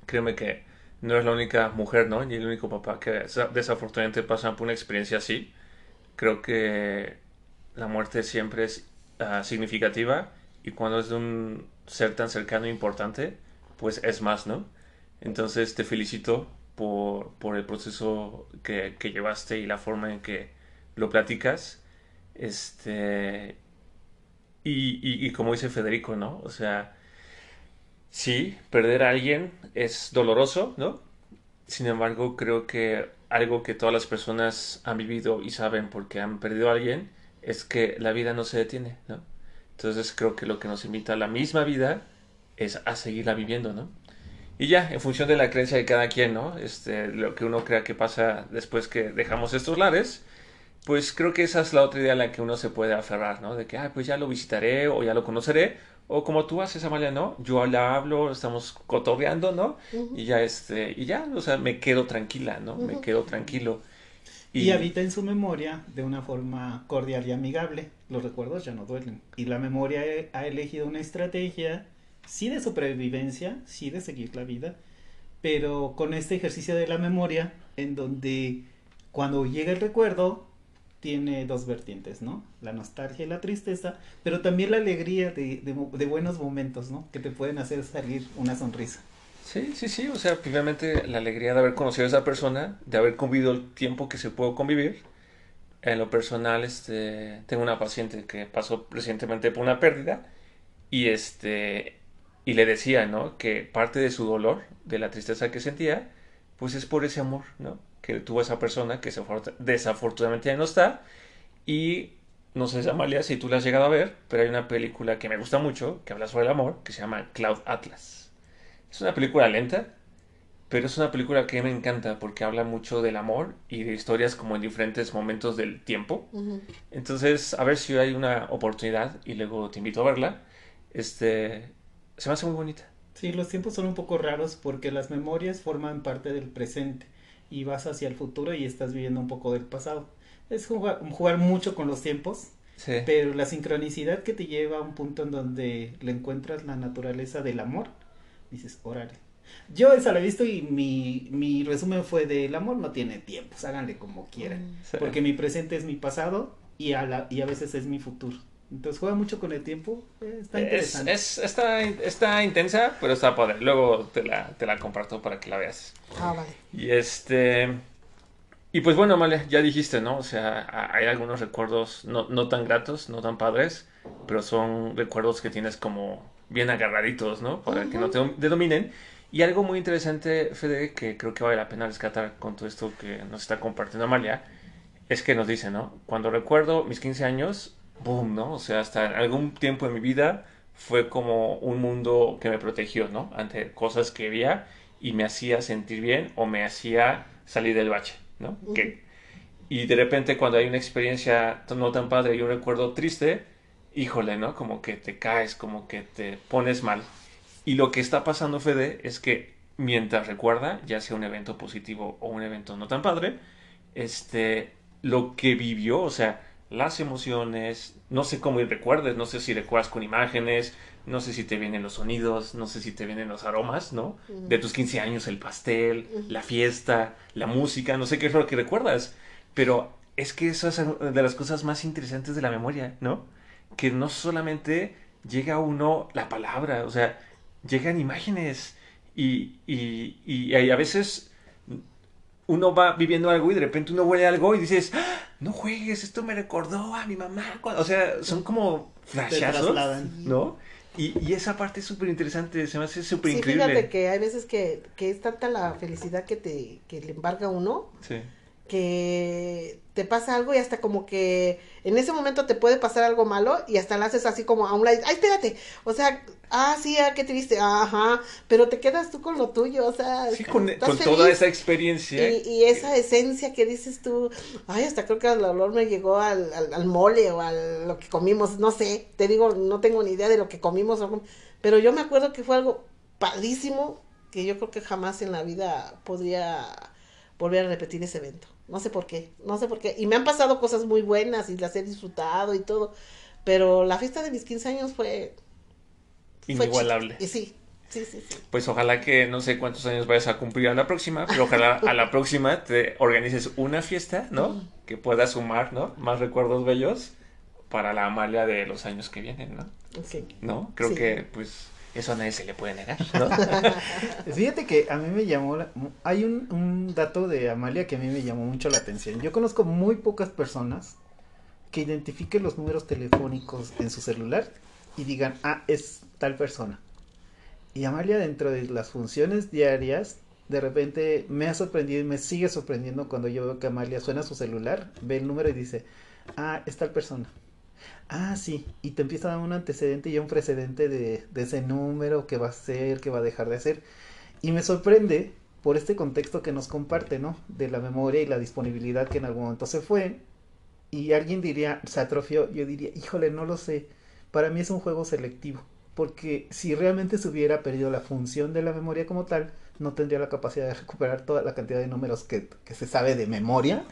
Créeme que no es la única mujer, ¿no? Ni el único papá que desafortunadamente pasa por una experiencia así. Creo que la muerte siempre es uh, significativa y cuando es de un ser tan cercano e importante, pues es más, ¿no? Entonces te felicito por, por el proceso que, que, llevaste y la forma en que lo platicas. Este. Y, y, y, como dice Federico, ¿no? O sea, sí, perder a alguien es doloroso, ¿no? Sin embargo, creo que algo que todas las personas han vivido y saben porque han perdido a alguien es que la vida no se detiene, ¿no? Entonces creo que lo que nos invita a la misma vida es a seguirla viviendo, ¿no? Y ya, en función de la creencia de cada quien, ¿no? Este, lo que uno crea que pasa después que dejamos estos lares, pues creo que esa es la otra idea a la que uno se puede aferrar, ¿no? De que, ah, pues ya lo visitaré o ya lo conoceré, o como tú haces, Amalia, ¿no? Yo la hablo, estamos cotorreando, ¿no? Uh -huh. Y ya, este, y ya, o sea, me quedo tranquila, ¿no? Uh -huh. Me quedo tranquilo. Y... y, habita en su memoria de una forma cordial y amigable. Los recuerdos ya no duelen. Y la memoria ha elegido una estrategia, sí de supervivencia, sí de seguir la vida, pero con este ejercicio de la memoria, en donde cuando llega el recuerdo, tiene dos vertientes, ¿no? La nostalgia y la tristeza, pero también la alegría de, de, buenos momentos, ¿no? Que te pueden hacer salir una sonrisa. Sí, sí, sí, o sea, finalmente la alegría de haber conocido a esa persona, de haber convivido el tiempo que se pudo convivir. En lo personal, este, tengo una paciente que pasó recientemente por una pérdida y este y le decía, ¿no? Que parte de su dolor, de la tristeza que sentía, pues es por ese amor, ¿no? Que tuvo esa persona que desafortunadamente ya no está. Y no sé, Amalia, si tú la has llegado a ver, pero hay una película que me gusta mucho, que habla sobre el amor, que se llama Cloud Atlas. Es una película lenta, pero es una película que me encanta porque habla mucho del amor y de historias como en diferentes momentos del tiempo. Uh -huh. Entonces, a ver si hay una oportunidad y luego te invito a verla. Este, se me hace muy bonita. Sí, los tiempos son un poco raros porque las memorias forman parte del presente y vas hacia el futuro y estás viviendo un poco del pasado. Es jugar, jugar mucho con los tiempos, sí. pero la sincronicidad que te lleva a un punto en donde le encuentras la naturaleza del amor, dices, órale. Yo esa la he visto y mi, mi resumen fue de el amor no tiene tiempos, háganle como quieran, sí. porque mi presente es mi pasado y a, la, y a veces es mi futuro. Entonces juega mucho con el tiempo, eh, está interesante. Es, es, está, está intensa, pero está padre. Luego te la, te la comparto para que la veas. Ah, vale. Y este... Y pues bueno, Amalia, ya dijiste, ¿no? O sea, hay algunos recuerdos no, no tan gratos, no tan padres, pero son recuerdos que tienes como bien agarraditos, ¿no? Para uh -huh. que no te dominen. Y algo muy interesante, Fede, que creo que vale la pena rescatar con todo esto que nos está compartiendo Amalia, es que nos dice, ¿no? Cuando recuerdo mis 15 años, boom, ¿no? O sea, hasta en algún tiempo en mi vida fue como un mundo que me protegió, ¿no? Ante cosas que veía y me hacía sentir bien o me hacía salir del bache, ¿no? que, y de repente cuando hay una experiencia no tan padre y un recuerdo triste, híjole, ¿no? Como que te caes, como que te pones mal. Y lo que está pasando, Fede, es que mientras recuerda, ya sea un evento positivo o un evento no tan padre, este, lo que vivió, o sea, las emociones, no sé cómo recuerdes, no sé si recuerdas con imágenes, no sé si te vienen los sonidos, no sé si te vienen los aromas, ¿no? De tus 15 años, el pastel, la fiesta, la música, no sé qué es lo que recuerdas, pero es que eso es de las cosas más interesantes de la memoria, ¿no? Que no solamente llega a uno la palabra, o sea, llegan imágenes y, y, y a veces uno va viviendo algo y de repente uno huele algo y dices, ¡Ah! no juegues, esto me recordó a mi mamá. O sea, son como flashazos, ¿no? Y, y, esa parte es súper interesante, se me hace súper sí, increíble. Fíjate que hay veces que, que es tanta la felicidad que te que le embarga a uno. Sí que te pasa algo y hasta como que en ese momento te puede pasar algo malo y hasta lo haces así como a un lado, ay, espérate, o sea, ah, sí, ah, qué triste, ajá, pero te quedas tú con lo tuyo, o sea, sí, con, toda esa experiencia. Y, esa esencia que dices tú, ay, hasta creo que el olor me llegó al, al, mole o a lo que comimos, no sé, te digo, no tengo ni idea de lo que comimos, pero yo me acuerdo que fue algo padrísimo que yo creo que jamás en la vida podría volver a repetir ese evento. No sé por qué, no sé por qué. Y me han pasado cosas muy buenas y las he disfrutado y todo. Pero la fiesta de mis 15 años fue... Inigualable. y sí, sí, sí, sí. Pues ojalá que no sé cuántos años vayas a cumplir a la próxima, pero ojalá a la próxima te organices una fiesta, ¿no? Que pueda sumar, ¿no? Más recuerdos bellos para la Amalia de los años que vienen, ¿no? Sí. ¿No? Creo que, pues eso a nadie se le puede negar. <laughs> Fíjate que a mí me llamó, hay un, un, dato de Amalia que a mí me llamó mucho la atención. Yo conozco muy pocas personas que identifiquen los números telefónicos en su celular y digan, ah, es tal persona. Y Amalia dentro de las funciones diarias, de repente me ha sorprendido y me sigue sorprendiendo cuando yo veo que Amalia suena su celular, ve el número y dice, ah, es tal persona ah, sí, y te empieza a dar un antecedente y un precedente de, ese número, que va a ser, que va a dejar de hacer. Y me sorprende por este contexto que nos comparte, ¿no? De la memoria y la disponibilidad que en algún momento se fue. Y alguien diría, se atrofió, yo diría, híjole, no lo sé. Para mí es un juego selectivo. Porque si realmente se hubiera perdido la función de la memoria como tal, no tendría la capacidad de recuperar toda la cantidad de números que se sabe de memoria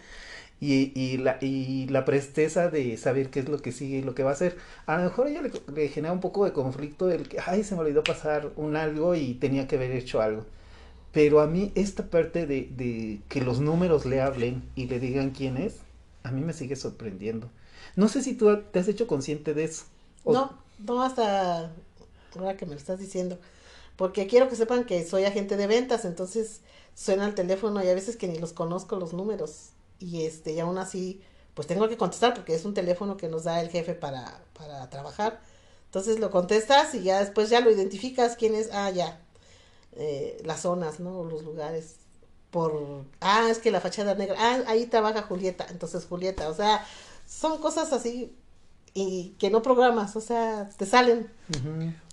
y, y, la, y la presteza de saber qué es lo que sigue y lo que va a hacer. A lo mejor ella le, genera un poco de conflicto el que, ay, se me olvidó pasar un algo y tenía que haber hecho algo. Pero a mí esta parte de, de que los números le hablen y le digan quién es, a mí me sigue sorprendiendo. No sé si tú te has hecho consciente de eso. No, no hasta ahora que me lo estás diciendo. Porque quiero que sepan que soy agente de ventas, entonces suena el teléfono y a veces que ni los conozco los números y este, y aún así, pues tengo que contestar porque es un teléfono que nos da el jefe para, para trabajar. Entonces lo contestas y ya después ya lo identificas quién es, ah, ya, eh, las zonas, ¿no? Los lugares. Por, ah, es que la fachada negra, ah, ahí trabaja Julieta, entonces Julieta, o sea, son cosas así y que no programas, o sea, te salen.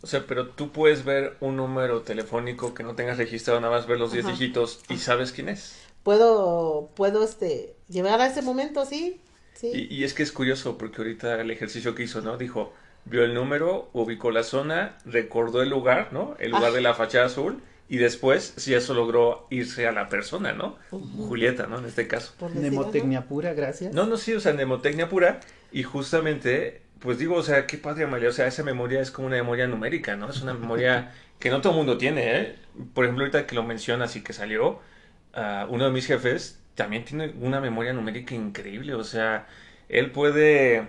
O sea, pero tú puedes ver un número telefónico que no tengas registrado, nada más ver los 10 dígitos y sabes quién es puedo, puedo, este, llevar a ese momento, sí. sí. Y, es que es curioso, porque ahorita el ejercicio que hizo, ¿no? Dijo, vio el número, ubicó la zona, recordó el lugar, ¿no? El lugar de la fachada azul, y después, si eso logró irse a la persona, ¿no? Julieta, ¿no? En este caso. Nemotecnia pura, gracias. No, no, sí, o sea, nemotecnia pura, y justamente, pues digo, o sea, qué padre, Amalia, o sea, esa memoria es como una memoria numérica, ¿no? Es una memoria que no todo el mundo tiene, ¿eh? Por ejemplo, ahorita que lo mencionas y que salió, uno de mis jefes también tiene una memoria numérica increíble, o sea, él puede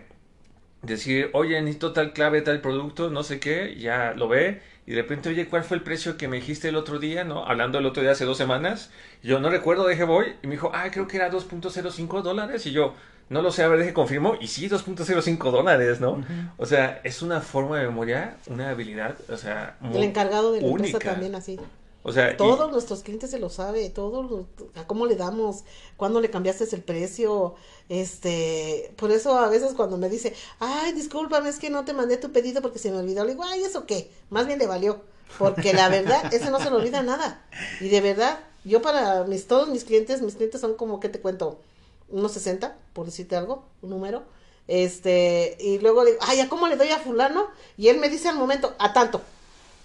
decir, oye, necesito tal clave, tal producto, no sé qué, ya lo ve, y de repente, oye, ¿cuál fue el precio que me dijiste el otro día, no? Hablando el otro día hace dos semanas, yo no recuerdo, deje voy, y me dijo, ah, creo que era 2.05 dólares, y yo, no lo sé, a ver, deje confirmo, y sí, 2.05 dólares, ¿no? O sea, es una forma de memoria, una habilidad, o sea, muy El encargado de la empresa también así. O todos nuestros clientes se lo sabe, todo a cómo le damos, cuándo le cambiaste el precio, este, por eso a veces cuando me dice, ay, discúlpame, es que no te mandé tu pedido porque se me olvidó, le digo, ay, ¿eso qué? Más bien le valió, Porque la verdad, ese no se le olvida nada. Y de verdad, yo para mis, todos mis clientes, mis clientes son como, ¿qué te cuento? Unos 60, por decirte algo, un número. Este, y luego digo, ay, ¿a cómo le doy a fulano? Y él me dice al momento, a tanto.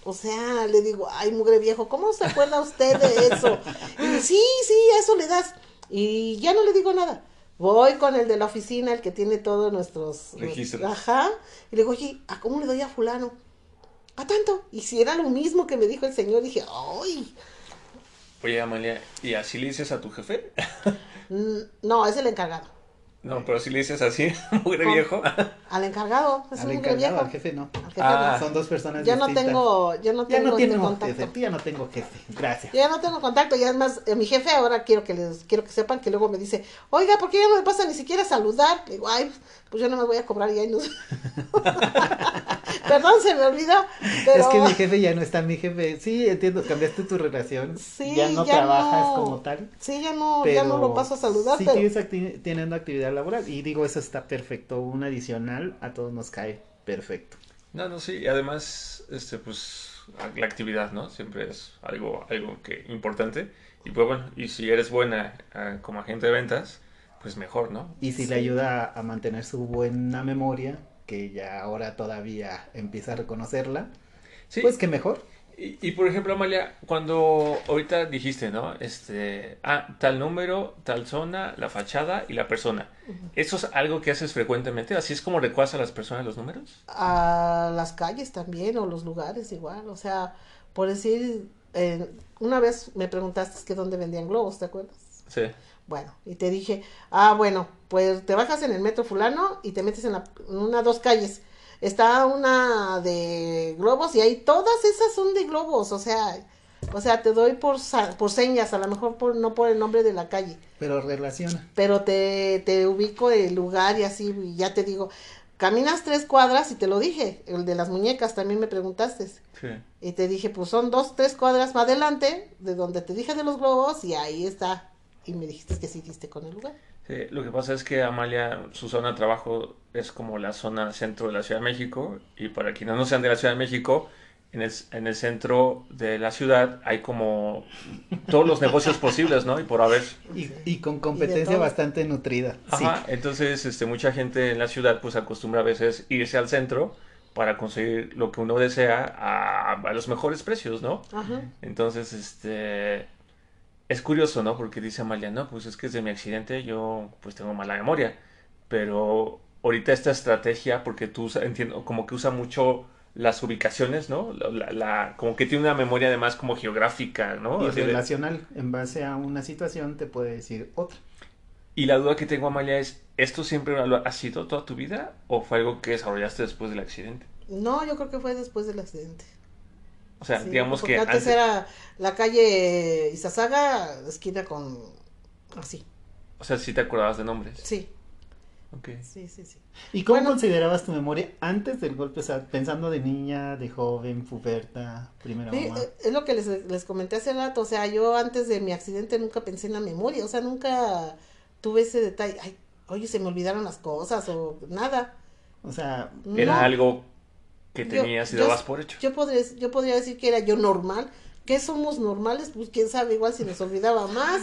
O sea, le digo, ay, mugre viejo, ¿cómo se acuerda usted de eso? Y sí, sí, a eso le das. Y ya no le digo nada. Voy con el de la oficina, el que tiene todos nuestros registros. Ajá. Y le digo, oye, ¿a cómo le doy a fulano? A tanto. Y si era lo mismo que me dijo el señor, dije, ay. Oye, Amalia, ¿y así le dices a tu jefe? no, es el encargado. No, pero si le dices así, <laughs> mugre viejo. Al encargado, es al un encargado, viejo. al jefe no. Al jefe Ah. Son dos personas no. Yo no distintas. tengo, yo no Ya tengo no este tengo contacto. jefe, ya no tengo jefe. Gracias. Yo ya no tengo contacto y además eh, mi jefe ahora quiero que les quiero que sepan que luego me dice, oiga, ¿por qué ya no me pasa ni siquiera saludar? Le digo, ay, pues yo no me voy a cobrar ya. y no- <laughs> Perdón, se me olvidó. Pero... Es que mi jefe ya no está mi jefe. Sí, entiendo, cambiaste tu relación. Sí, ya no ya trabajas no. como tal. Sí, ya no, Pero ya no lo paso a saludar, sí pero tienes acti- teniendo actividad laboral. Y digo, eso está perfecto. Un adicional a todos nos cae perfecto. No, no, sí, y además, este, pues, la actividad, ¿no? Siempre es algo, algo que importante. Y pues bueno, y si eres buena ah, como agente de ventas, pues mejor, ¿no? Y si Sí. le ayuda a mantener su buena memoria, que ya ahora todavía empieza a reconocerla, Sí, pues que mejor. y, y, por ejemplo, Amalia, cuando ahorita dijiste, ¿no? Este, ah, tal número, tal zona, la fachada y la persona. ¿Eso es algo que haces frecuentemente? ¿Así es como recuerdas a las personas los números? a las calles también o los lugares igual, o sea, por decir, eh, una vez me preguntaste que dónde vendían globos, ¿te acuerdas? Sí. Bueno, y te dije, ah, bueno, pues te bajas en el metro fulano y te metes en, la, en una, dos calles. Está una de globos y ahí todas esas son de globos, o sea, o sea, te doy por, por señas, a lo mejor por, no por el nombre de la calle, Pero relaciona. pero te, te ubico el lugar y así, y ya te digo, caminas tres cuadras y te lo dije, el de las muñecas también me preguntaste. Sí. Y te dije, pues son dos, tres cuadras más adelante de donde te dije de los globos y ahí está. Y me dijiste que sí diste con el lugar. Sí, lo que pasa es que Amalia, su zona de trabajo es como la zona centro de la Ciudad de México y para quienes no sean de la Ciudad de México, en el, en el centro de la ciudad hay como todos los negocios posibles, ¿no? Y por haber. Y, y con competencia todo. bastante nutrida. Ajá, entonces este, mucha gente en la ciudad pues acostumbra a veces irse al centro para conseguir lo que uno desea a, a los mejores precios, ¿no? Ajá. Entonces, este, es curioso, ¿no? Porque dice Amalia, no, pues es que desde mi accidente yo pues tengo mala memoria, pero ahorita esta estrategia, porque tú usa- entiendo, como que usa mucho las ubicaciones, ¿no? La, la- la- como que tiene una memoria además como geográfica, ¿no? Y Así de- relacional, en base a una situación, te puede decir otra. y la duda que tengo, Amalia, es, ¿esto siempre lo ha sido toda tu vida o fue algo que desarrollaste después del accidente? No, yo creo que fue después del accidente. O sea, Sí, digamos que antes antes- era la calle Izazaga, esquina con... Así. o sea, sí te acordabas de nombres. Sí, Ok. sí, sí, sí. ¿Y cómo Bueno. considerabas tu memoria antes del golpe? O sea, pensando de niña, de joven, puberta, primera Sí, mamá. eh, es lo que les, les comenté hace rato, o sea, yo antes de mi accidente nunca pensé en la memoria, o sea, nunca tuve ese detalle, ay, oye, se me olvidaron las cosas o nada. O sea, Era No. algo que Yo- tenías y yo- dabas por hecho. Yo podría, yo podría decir que era yo normal. ¿Qué somos normales? Pues quién sabe, igual si nos olvidaba más,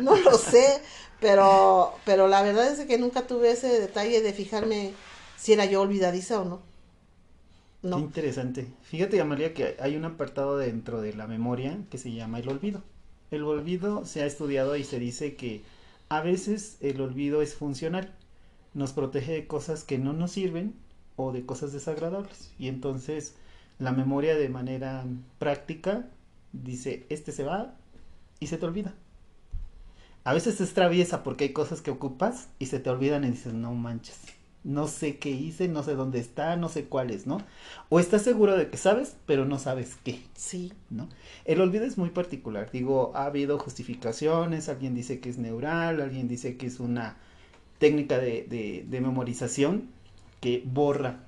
no lo <laughs> sé, pero, pero la verdad es que nunca tuve ese detalle de fijarme si era yo olvidadiza o no. qué No. interesante. Fíjate, Amalia, que hay un apartado dentro de la memoria que se llama el olvido. El olvido se ha estudiado y se dice que a veces el olvido es funcional. Nos protege de cosas que no nos sirven o de cosas desagradables. Y entonces la memoria de manera práctica dice, este se va y se te olvida. A veces es traviesa porque hay cosas que ocupas y se te olvidan y dices, no manches, no sé qué hice, no sé dónde está, no sé cuál es, ¿no? O estás seguro de que sabes, pero no sabes qué, Sí, ¿no? El olvido es muy particular, digo, ha habido justificaciones, alguien dice que es neural, alguien dice que es una técnica de, de, de memorización que borra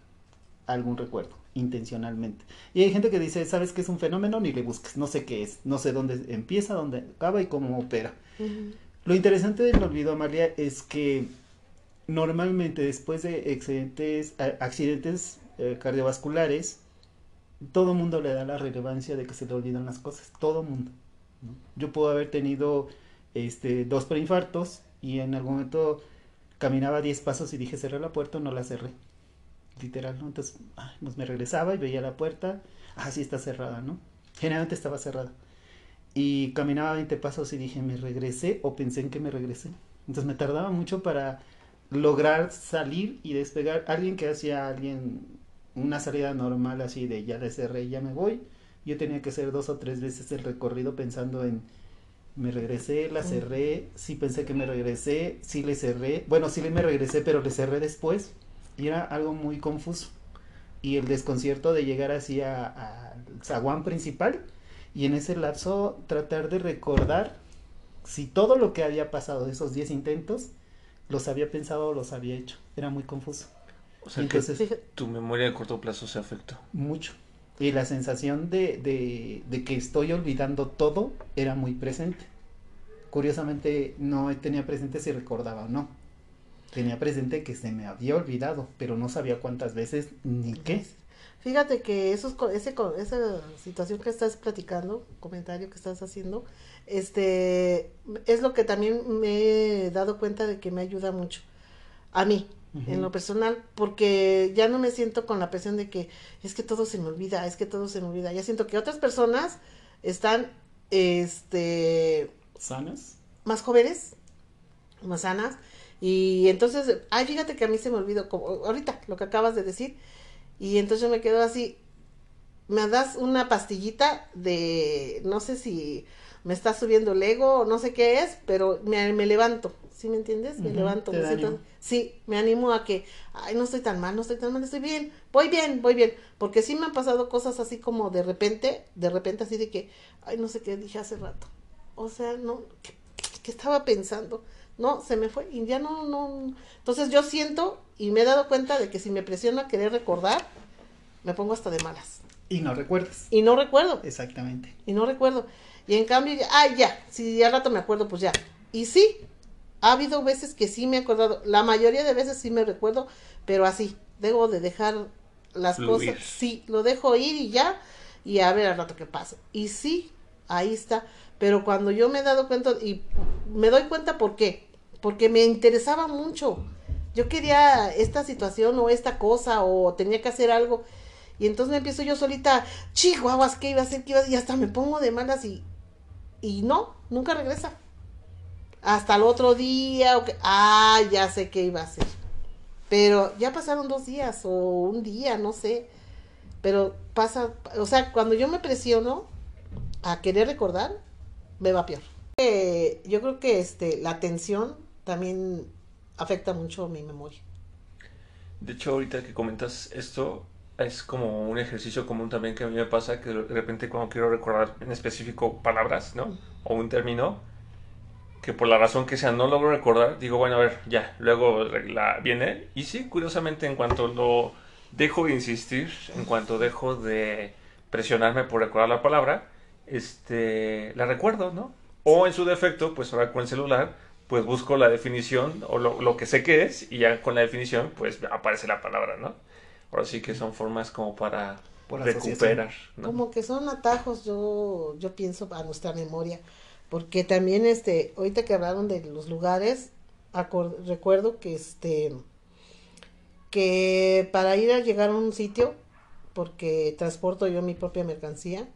algún recuerdo intencionalmente. Y hay gente que dice, ¿sabes qué es un fenómeno? Ni le busques, no sé qué es, no sé dónde empieza, dónde acaba y cómo opera. Lo interesante del olvido, Amalia, es que normalmente después de accidentes, accidentes eh, cardiovasculares, todo mundo le da la relevancia de que se le olvidan las cosas, todo mundo. ¿no? Yo puedo haber tenido este, dos preinfartos y en algún momento caminaba 10 pasos y dije cerré la puerta, no la cerré. Literal, ¿no? Entonces, ay, pues me regresaba y veía la puerta, ah, sí está cerrada, ¿no? Generalmente estaba cerrada. Y caminaba 20 pasos y dije, ¿me regresé o pensé en que me regresé? Entonces me tardaba mucho para lograr salir y despegar. Alguien que hacía alguien una salida normal así de ya le cerré, ya me voy. Yo tenía que hacer dos o tres veces el recorrido pensando en me regresé, la cerré, sí pensé que me regresé, sí le cerré, bueno, sí me regresé, pero le cerré después. Y era algo muy confuso. Y el desconcierto de llegar así al zaguán principal y en ese lapso tratar de recordar si todo lo que había pasado, esos 10 intentos, los había pensado o los había hecho. Era muy confuso. O sea, Entonces, que tu memoria de corto plazo se afectó. Mucho. Y la sensación de, de, que estoy olvidando todo era muy presente. Curiosamente no tenía presente si recordaba o no. Tenía presente que se me había olvidado, pero no sabía cuántas veces ni qué. Fíjate que ese, esa situación que estás platicando, comentario que estás haciendo, este, es lo que también me he dado cuenta de que me ayuda mucho. A mí, en lo personal, porque ya no me siento con la presión de que es que todo se me olvida, es que todo se me olvida. Ya siento que otras personas están, este... ¿Sanas? Más jóvenes, más sanas. Y entonces, ay, fíjate que a mí se me olvidó, como ahorita, lo que acabas de decir, y entonces yo me quedo así, me das una pastillita de, no sé si me está subiendo el ego o no sé qué es, pero me, me levanto, ¿sí me entiendes? Me levanto, me siento, sí, me animo a que, ay, no estoy tan mal, no estoy tan mal, estoy bien, voy bien, voy bien, porque sí me han pasado cosas así como de repente, de repente así de que, ay, no sé qué dije hace rato, o sea, no, ¿qué, qué estaba pensando? No, se me fue y ya no, no. Entonces yo siento y me he dado cuenta de que si me presiono a querer recordar, me pongo hasta de malas. Y no recuerdas. Y no recuerdo. Exactamente. Y no recuerdo. Y en cambio, ya, ah, ya, si al rato me acuerdo, pues ya. Y sí, ha habido veces que sí me he acordado. La mayoría de veces sí me recuerdo, pero así, debo de dejar las cosas. Sí, lo dejo ir y ya, y a ver al rato qué pasa. Y sí, ahí está. Pero cuando yo me he dado cuenta, y me doy cuenta por qué, porque me interesaba mucho. Yo quería esta situación o esta cosa o tenía que hacer algo. Y entonces me empiezo yo solita, chihuahuas, ¿qué iba a hacer? ¿Qué iba a hacer? Y hasta me pongo de malas y, y no, nunca regresa. Hasta el otro día, o que, ah, ya sé qué iba a hacer. Pero ya pasaron dos días o un día, no sé. Pero pasa, o sea, cuando yo me presiono a querer recordar, me va peor. Eh, yo creo que este, la tensión también afecta mucho mi memoria. De hecho, ahorita que comentas esto, es como un ejercicio común también que a mí me pasa, que de repente cuando quiero recordar en específico palabras, ¿no? O un término, que por la razón que sea no logro recordar, digo, bueno, a ver, ya, luego la, viene. Y sí, curiosamente, en cuanto lo dejo de insistir, en cuanto dejo de presionarme por recordar la palabra, este, la recuerdo, ¿no? O en su defecto, pues ahora con el celular, pues busco la definición o lo, que sé que es y ya con la definición pues aparece la palabra, ¿no? Ahora sí que son formas como para recuperar. ¿no? Como que son atajos, yo, yo pienso, a nuestra memoria. Porque también, este, ahorita que hablaron de los lugares, recuerdo que, este, que para ir a llegar a un sitio, porque transporto yo mi propia mercancía,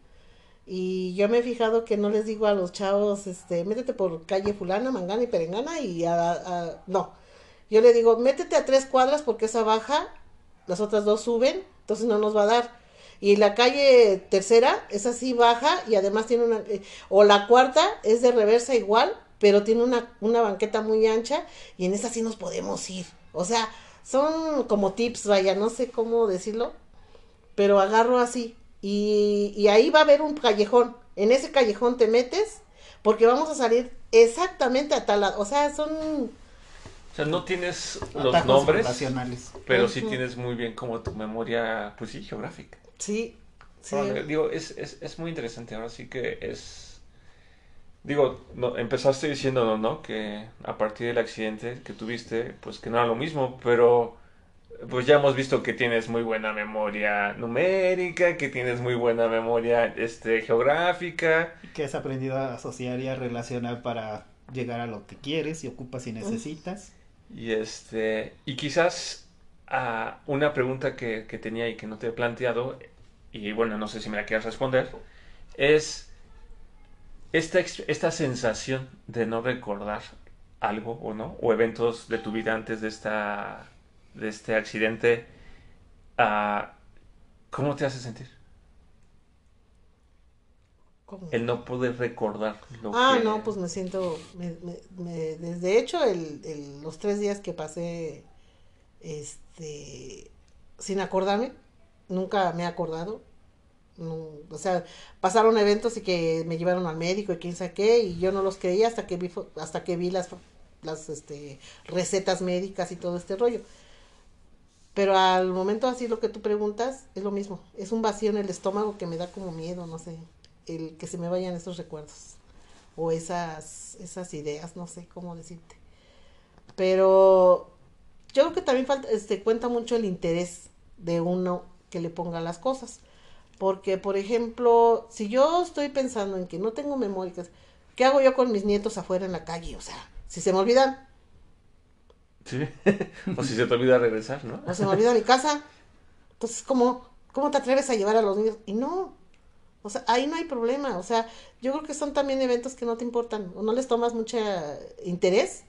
y yo me he fijado que no les digo a los chavos, este, métete por calle fulana, mangana y perengana y a, no. Yo le digo, métete a tres cuadras porque esa baja, las otras dos suben, entonces no nos va a dar. Y la calle tercera, es así baja y además tiene una, eh, o la cuarta es de reversa igual, pero tiene una, una banqueta muy ancha y en esa sí nos podemos ir. O sea, son como tips, vaya, no sé cómo decirlo, pero agarro así. Y, ahí va a haber un callejón. En ese callejón te metes porque vamos a salir exactamente a tal lado. O sea, son... O sea, no tienes los nombres, pero sí tienes muy bien como tu memoria, pues sí, geográfica. Sí, sí. digo, es, es, es, muy interesante. Ahora sí que es... Digo, no, empezaste diciendo, ¿no? Que a partir del accidente que tuviste, pues que no era lo mismo, pero pues ya hemos visto que tienes muy buena memoria numérica, que tienes muy buena memoria este, geográfica. Que has aprendido a asociar y a relacionar para llegar a lo que quieres y ocupas y necesitas. Y este, y quizás a una pregunta que, que tenía y que no te he planteado, y bueno, no sé si me la quieres responder, es esta, esta sensación de no recordar algo o no, o eventos de tu vida antes de esta de este accidente, uh, ¿cómo te hace sentir? ¿Cómo? El no poder recordar lo Ah, que... no, pues me siento, me, me, me- desde hecho, el, el- los tres días que pasé, este, sin acordarme, nunca me he acordado, o sea, pasaron eventos y que me llevaron al médico y quién sabe qué, y yo no los creía hasta que vi, hasta que vi las, las, este, recetas médicas y todo este rollo. Pero al momento así lo que tú preguntas es lo mismo, es un vacío en el estómago que me da como miedo, no sé, el que se me vayan esos recuerdos o esas, esas ideas, no sé cómo decirte. Pero yo creo que también falta, este, cuenta mucho el interés de uno que le ponga las cosas. Porque, por ejemplo, si yo estoy pensando en que no tengo memoria, ¿qué hago yo con mis nietos afuera en la calle? O sea, si se me olvidan, Sí. <laughs> o si se te olvida regresar, ¿no? o se me olvida mi casa, entonces, ¿cómo, ¿cómo te atreves a llevar a los niños? Y no, o sea, ahí no hay problema. O sea, yo creo que son también eventos que no te importan o no les tomas mucho interés.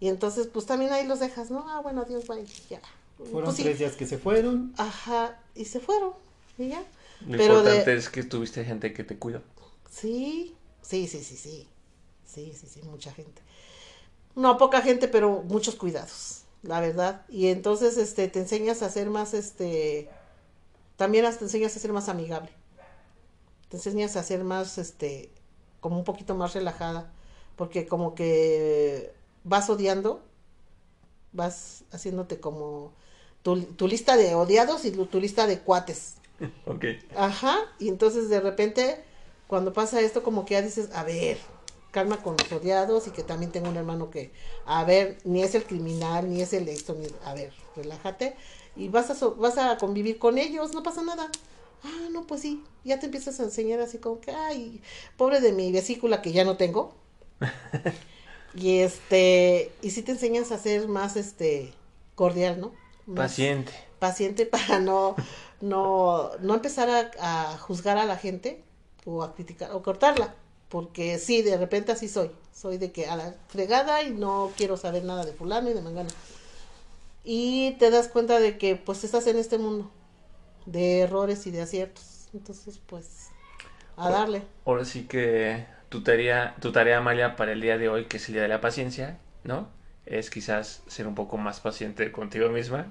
Y entonces, pues también ahí los dejas, ¿no? Ah, bueno, adiós, bye, ya. Fueron Pues sí, tres días que se fueron. Ajá, y se fueron, y ya. Lo Pero de- importante es que tuviste gente que te cuidó. Sí, sí, sí, sí, sí. Sí, sí, sí, mucha gente. No, poca gente, pero muchos cuidados, la verdad. Y entonces, este, te enseñas a ser más, este, también hasta te enseñas a ser más amigable. Te enseñas a ser más, este, como un poquito más relajada. Porque como que vas odiando, vas haciéndote como tu, tu lista de odiados y tu, tu lista de cuates. <laughs> Ok. Ajá, y entonces de repente, cuando pasa esto, como que ya dices, a ver, calma con los odiados y que también tengo un hermano que, a ver, ni es el criminal, ni es el esto, ni, a ver, relájate y vas a, so- vas a convivir con ellos, no pasa nada. Ah, no, pues sí, ya te empiezas a enseñar así como que, ay, pobre de mi vesícula que ya no tengo. <laughs> y este, y sí te enseñas a ser más, este, cordial, ¿no? Más- Paciente. paciente <laughs> para no, no, no empezar a, a juzgar a la gente o a criticar o cortarla. Porque sí, de repente así soy. Soy de que a la fregada y no quiero saber nada de fulano y de mangano. Y te das cuenta de que pues estás en este mundo de errores y de aciertos. Entonces, pues, a darle. Ahora sí que tu tarea, tu tarea, Amalia, para el día de hoy, que es el día de la paciencia, ¿no? Es quizás ser un poco más paciente contigo misma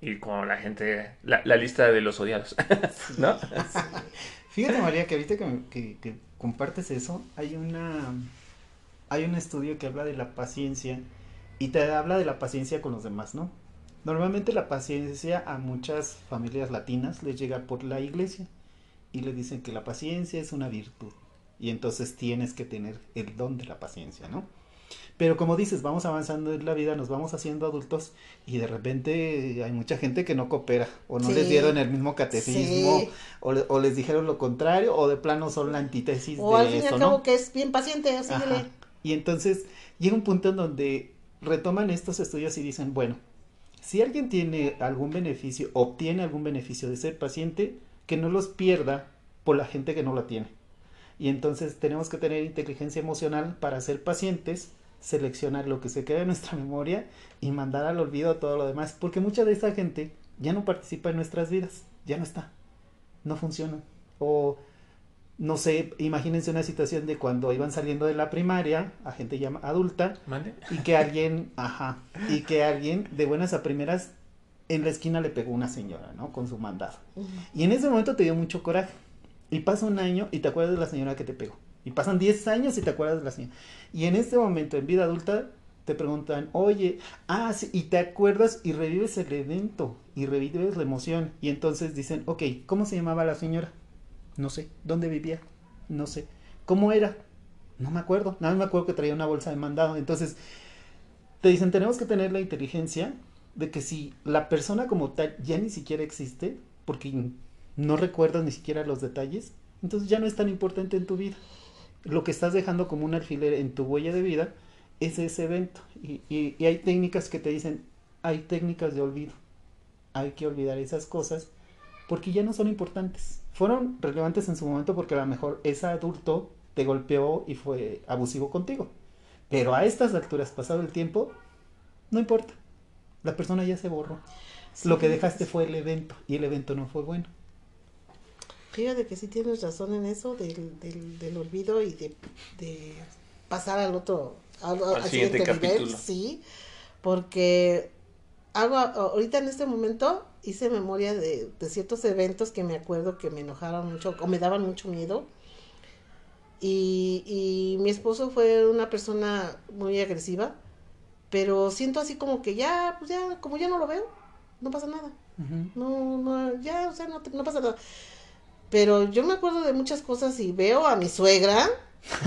y con la gente, la, la lista de los odiados, <laughs> ¿no? Fíjate, María, que ahorita que, que- compartes eso, hay una hay un estudio que habla de la paciencia y te habla de la paciencia con los demás, ¿no? Normalmente la paciencia a muchas familias latinas les llega por la iglesia y le dicen que la paciencia es una virtud y entonces tienes que tener el don de la paciencia, ¿no? Pero como dices, vamos avanzando en la vida, nos vamos haciendo adultos y de repente hay mucha gente que no coopera o no les dieron el mismo catecismo Sí. o, le- o les dijeron lo contrario o de plano son la antítesis O al de fin y eso, al ¿no? cabo que es bien paciente, síguele. Y entonces llega un punto en donde retoman estos estudios y dicen, bueno, si alguien tiene algún beneficio, obtiene algún beneficio de ser paciente, que no los pierda por la gente que no lo tiene. Y entonces tenemos que tener inteligencia emocional para ser pacientes, seleccionar lo que se queda en nuestra <laughs> memoria y mandar al olvido todo lo demás, porque mucha de esa gente ya no participa en nuestras vidas, ya no está, no funciona. O no sé, imagínense una situación de cuando iban saliendo de la primaria, a gente ya adulta, ¿Mande? y que alguien, ajá, y que alguien de buenas a primeras en la esquina le pegó una señora, ¿no? Con su mandado. Y en ese momento te dio mucho coraje. Y pasa un año y te acuerdas de la señora que te pegó. Y pasan 10 años y te acuerdas de la señora. Y en este momento, en vida adulta, te preguntan, oye, ah, sí, y te acuerdas y revives el evento y revives la emoción. Y entonces dicen, ok, ¿cómo se llamaba la señora? No sé. ¿Dónde vivía? No sé. ¿Cómo era? No me acuerdo. Nada más me acuerdo que traía una bolsa de mandado. Entonces, te dicen, tenemos que tener la inteligencia de que si la persona como tal ya ni siquiera existe, porque no recuerdas ni siquiera los detalles, entonces ya no es tan importante en tu vida. Lo que estás dejando como un alfiler en tu huella de vida es ese evento. Y, y, y hay técnicas que te dicen, hay técnicas de olvido. Hay que olvidar esas cosas porque ya no son importantes. Fueron relevantes en su momento porque a lo mejor ese adulto te golpeó y fue abusivo contigo. Pero a estas alturas, pasado el tiempo, no importa. La persona ya se borró. Sí, Lo que dejaste fue el evento y el evento no fue bueno. Fíjate que sí tienes razón en eso del, del, del olvido y de, de pasar al otro, al, Al al siguiente siguiente nivel, capítulo. sí, porque hago a- ahorita en este momento hice memoria de, de ciertos eventos que me acuerdo que me enojaron mucho o me daban mucho miedo. Y, y mi esposo fue una persona muy agresiva, pero siento así como que ya, pues ya, como ya no lo veo, no pasa nada. No, no, ya, o sea, no, te- no pasa nada. Pero yo me acuerdo de muchas cosas y veo a mi suegra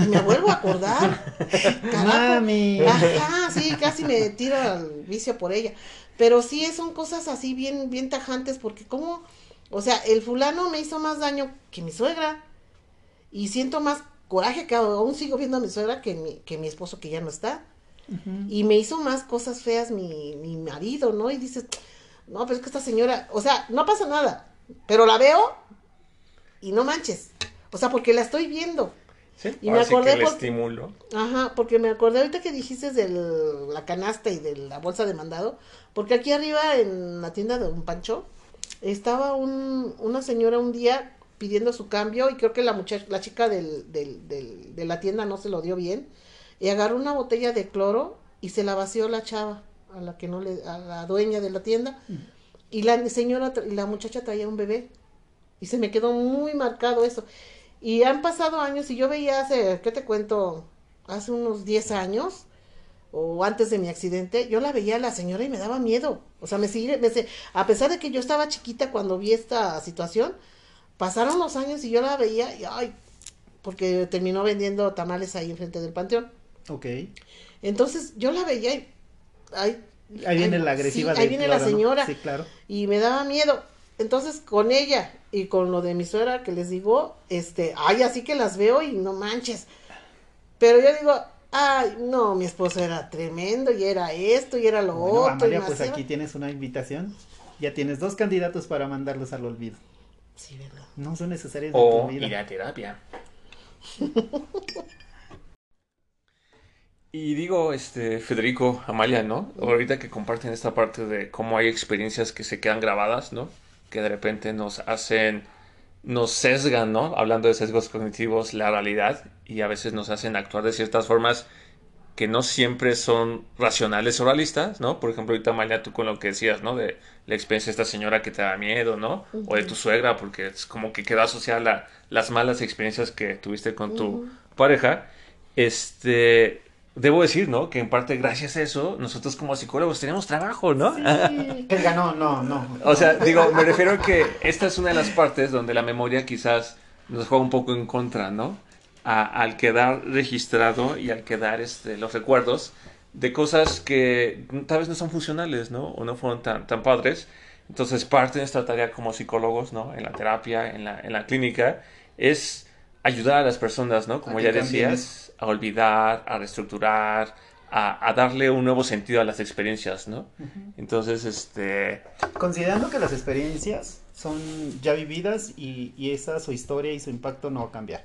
y me vuelvo a acordar. <laughs> Carajo. Mami. Ajá, sí, casi me tiro al vicio por ella. Pero sí son cosas así bien, bien tajantes porque como, o sea, el fulano me hizo más daño que mi suegra. Y siento más coraje que aún sigo viendo a mi suegra que mi, que mi esposo que ya no está. Y me hizo más cosas feas mi, mi marido, ¿no? Y dices, no, pero es que esta señora, o sea, no pasa nada, pero la veo y no manches. O sea, porque la estoy viendo. Sí, Y me acordé que el por- estímulo. Ajá, porque me acordé ahorita que dijiste de la canasta y de la bolsa de mandado, porque aquí arriba en la tienda de un Pancho estaba un, una señora un día pidiendo su cambio y creo que la muchacha, la chica del, del, del- de la tienda no se lo dio bien y agarró una botella de cloro y se la vació la chava a la que no le, a la dueña de la tienda y la señora y la muchacha traía un bebé y se me quedó muy marcado eso. Y han pasado años y yo veía hace, ¿qué te cuento? Hace unos 10 años o antes de mi accidente, yo la veía a la señora y me daba miedo. O sea, me sigue, me a pesar de que yo estaba chiquita cuando vi esta situación, pasaron los años y yo la veía y ay, porque terminó vendiendo tamales ahí enfrente del panteón. Ok. Entonces yo la veía y ay, Ahí viene ay, la agresiva sí, ahí viene la señora Sí, claro. y me daba miedo. Entonces, con ella y con lo de mi suegra que les digo, este, ay, así que las veo y no manches. Pero yo digo, ay, no, mi esposo era tremendo y era esto y era lo Bueno, otro. Amalia, pues aquí tienes una invitación. Ya tienes dos candidatos para mandarlos al olvido. Sí, ¿verdad? No son necesarios en tu O vida. ir a terapia. <laughs> Y digo, este, Federico, Amalia, ¿no? Ahorita que comparten esta parte de cómo hay experiencias que se quedan grabadas, ¿no? Que de repente nos hacen, nos sesgan, ¿no? Hablando de sesgos cognitivos, la realidad y a veces nos hacen actuar de ciertas formas que no siempre son racionales o realistas, ¿no? Por ejemplo, ahorita Amalia, tú con lo que decías, ¿no? De la experiencia de esta señora que te da miedo, ¿no? O de tu suegra, porque es como que queda asociada la- las malas experiencias que tuviste con tu pareja. Este, debo decir, ¿no? Que en parte gracias a eso, nosotros como psicólogos tenemos trabajo, ¿no? Él <laughs> ganó, no, no. O sea, digo, me refiero a que esta es una de las partes donde la memoria quizás nos juega un poco en contra, ¿no? A- al quedar registrado y al quedar este, los recuerdos de cosas que tal vez no son funcionales, ¿no? O no fueron tan, tan padres. Entonces, parte de nuestra tarea como psicólogos, ¿no? En la terapia, en la, en la clínica, es ayudar a las personas, ¿no? Como ya decías, a olvidar, a reestructurar, a, a darle un nuevo sentido a las experiencias, ¿no? Entonces, este... Considerando que las experiencias son ya vividas y, y esa su historia y su impacto no va a cambiar.